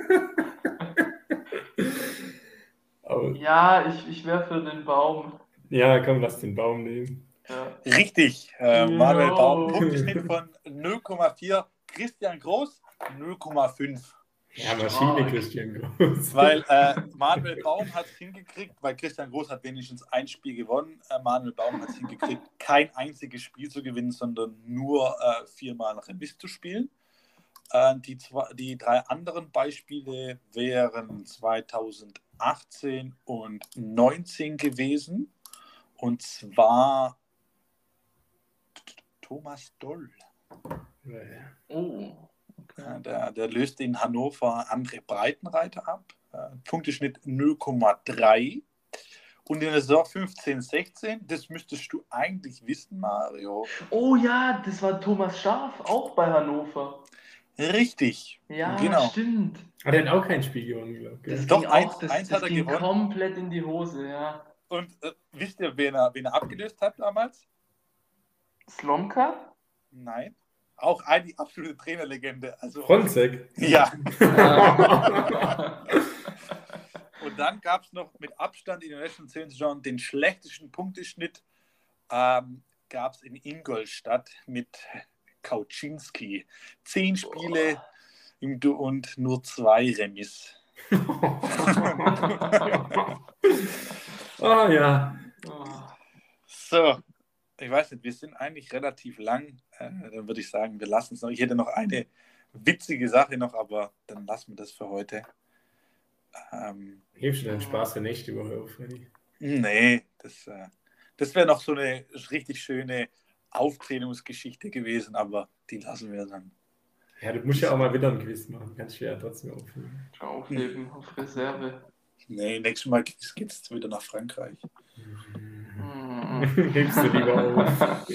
Aber, Ja, ich, ich wäre für den Baum. Ja, komm, lass den Baum nehmen. Ja. Richtig, äh, Manuel No. Baum, Punkteschnitt von 0,4, Christian Groß 0,5. Ja, Maschine, Stark. Christian Groß. Weil äh, Manuel Baum hat es hingekriegt, weil Christian Groß hat wenigstens ein Spiel gewonnen. Äh, Manuel Baum hat es hingekriegt, kein einziges Spiel zu gewinnen, sondern nur äh, viermal Remis zu spielen. Äh, die, zwei, die drei anderen Beispiele wären 2018 und 19 gewesen. Und zwar Thomas Doll. Oh. Ja, Der, der löste in Hannover André Breitenreiter ab. Äh, Punkteschnitt 0,3. Und in der Saison 15, 16, das müsstest du eigentlich wissen, Mario. Oh ja, das war Thomas Scharf, auch bei Hannover. Richtig. Ja, Genau. stimmt. Aber der hat auch kein Spiel gewonnen, glaube ich. Das? Doch, ging eins- auch, das, eins das hat er ging gewonnen. komplett in die Hose, ja. Und äh, wisst ihr, wen er, wen er abgelöst hat damals? Slomka? Nein. Auch eine absolute Trainerlegende. Also, Fronzek. ja. Und dann gab es noch mit Abstand in der letzten Saison den schlechtesten Punkteschnitt. Ähm, gab es in Ingolstadt mit Kauczynski. Zehn Spiele im Du und nur zwei Remis. Ah ja. Oh. So, ich weiß nicht, wir sind eigentlich relativ lang. Äh, dann würde ich sagen, wir lassen es noch. Ich hätte noch eine witzige Sache noch, aber dann lassen wir das für heute. Ähm, Hebst du deinen Spaß für nächste Woche auf, Freddy? nee, das, äh, das wäre noch so eine richtig schöne Aufzählungsgeschichte gewesen, aber die lassen wir dann. Ja, du musst ja auch mal wieder ein Quiz machen. Du ja trotzdem aufnehmen. Aufheben auf Reserve. Nee, nächstes Mal geht es wieder nach Frankreich. Hebst du lieber auf.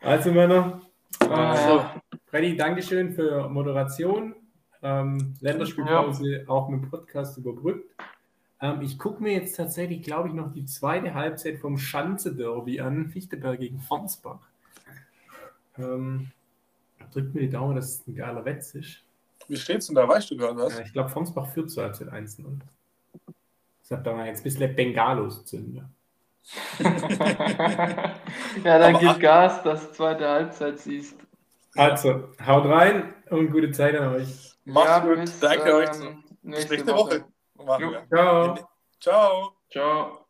Also, Männer. Ah, Freddy, Dankeschön für Moderation. Ähm, Länderspielpause auch mit dem Podcast überbrückt. Ähm, ich gucke mir jetzt tatsächlich, glaube ich, noch die zweite Halbzeit vom Schanze-Derby an. Fichteberg gegen Fonsbach. Ähm, drückt mir die Daumen, dass es ein geiler Wetz ist. Wie steht's denn da? Weißt du gerade was? Ja, ich glaube, Fonsbach führt zur Halbzeit 1-0. Deshalb da mal jetzt ein bisschen Bengalos zünden. ja, dann Aber- gib Gas, dass du zweite Halbzeit siehst. Also, haut rein und gute Zeit an euch. Macht's Ja, gut. bis, Danke ähm, euch. Nächste, nächste Woche. Wir. Ciao. Ciao. Ciao.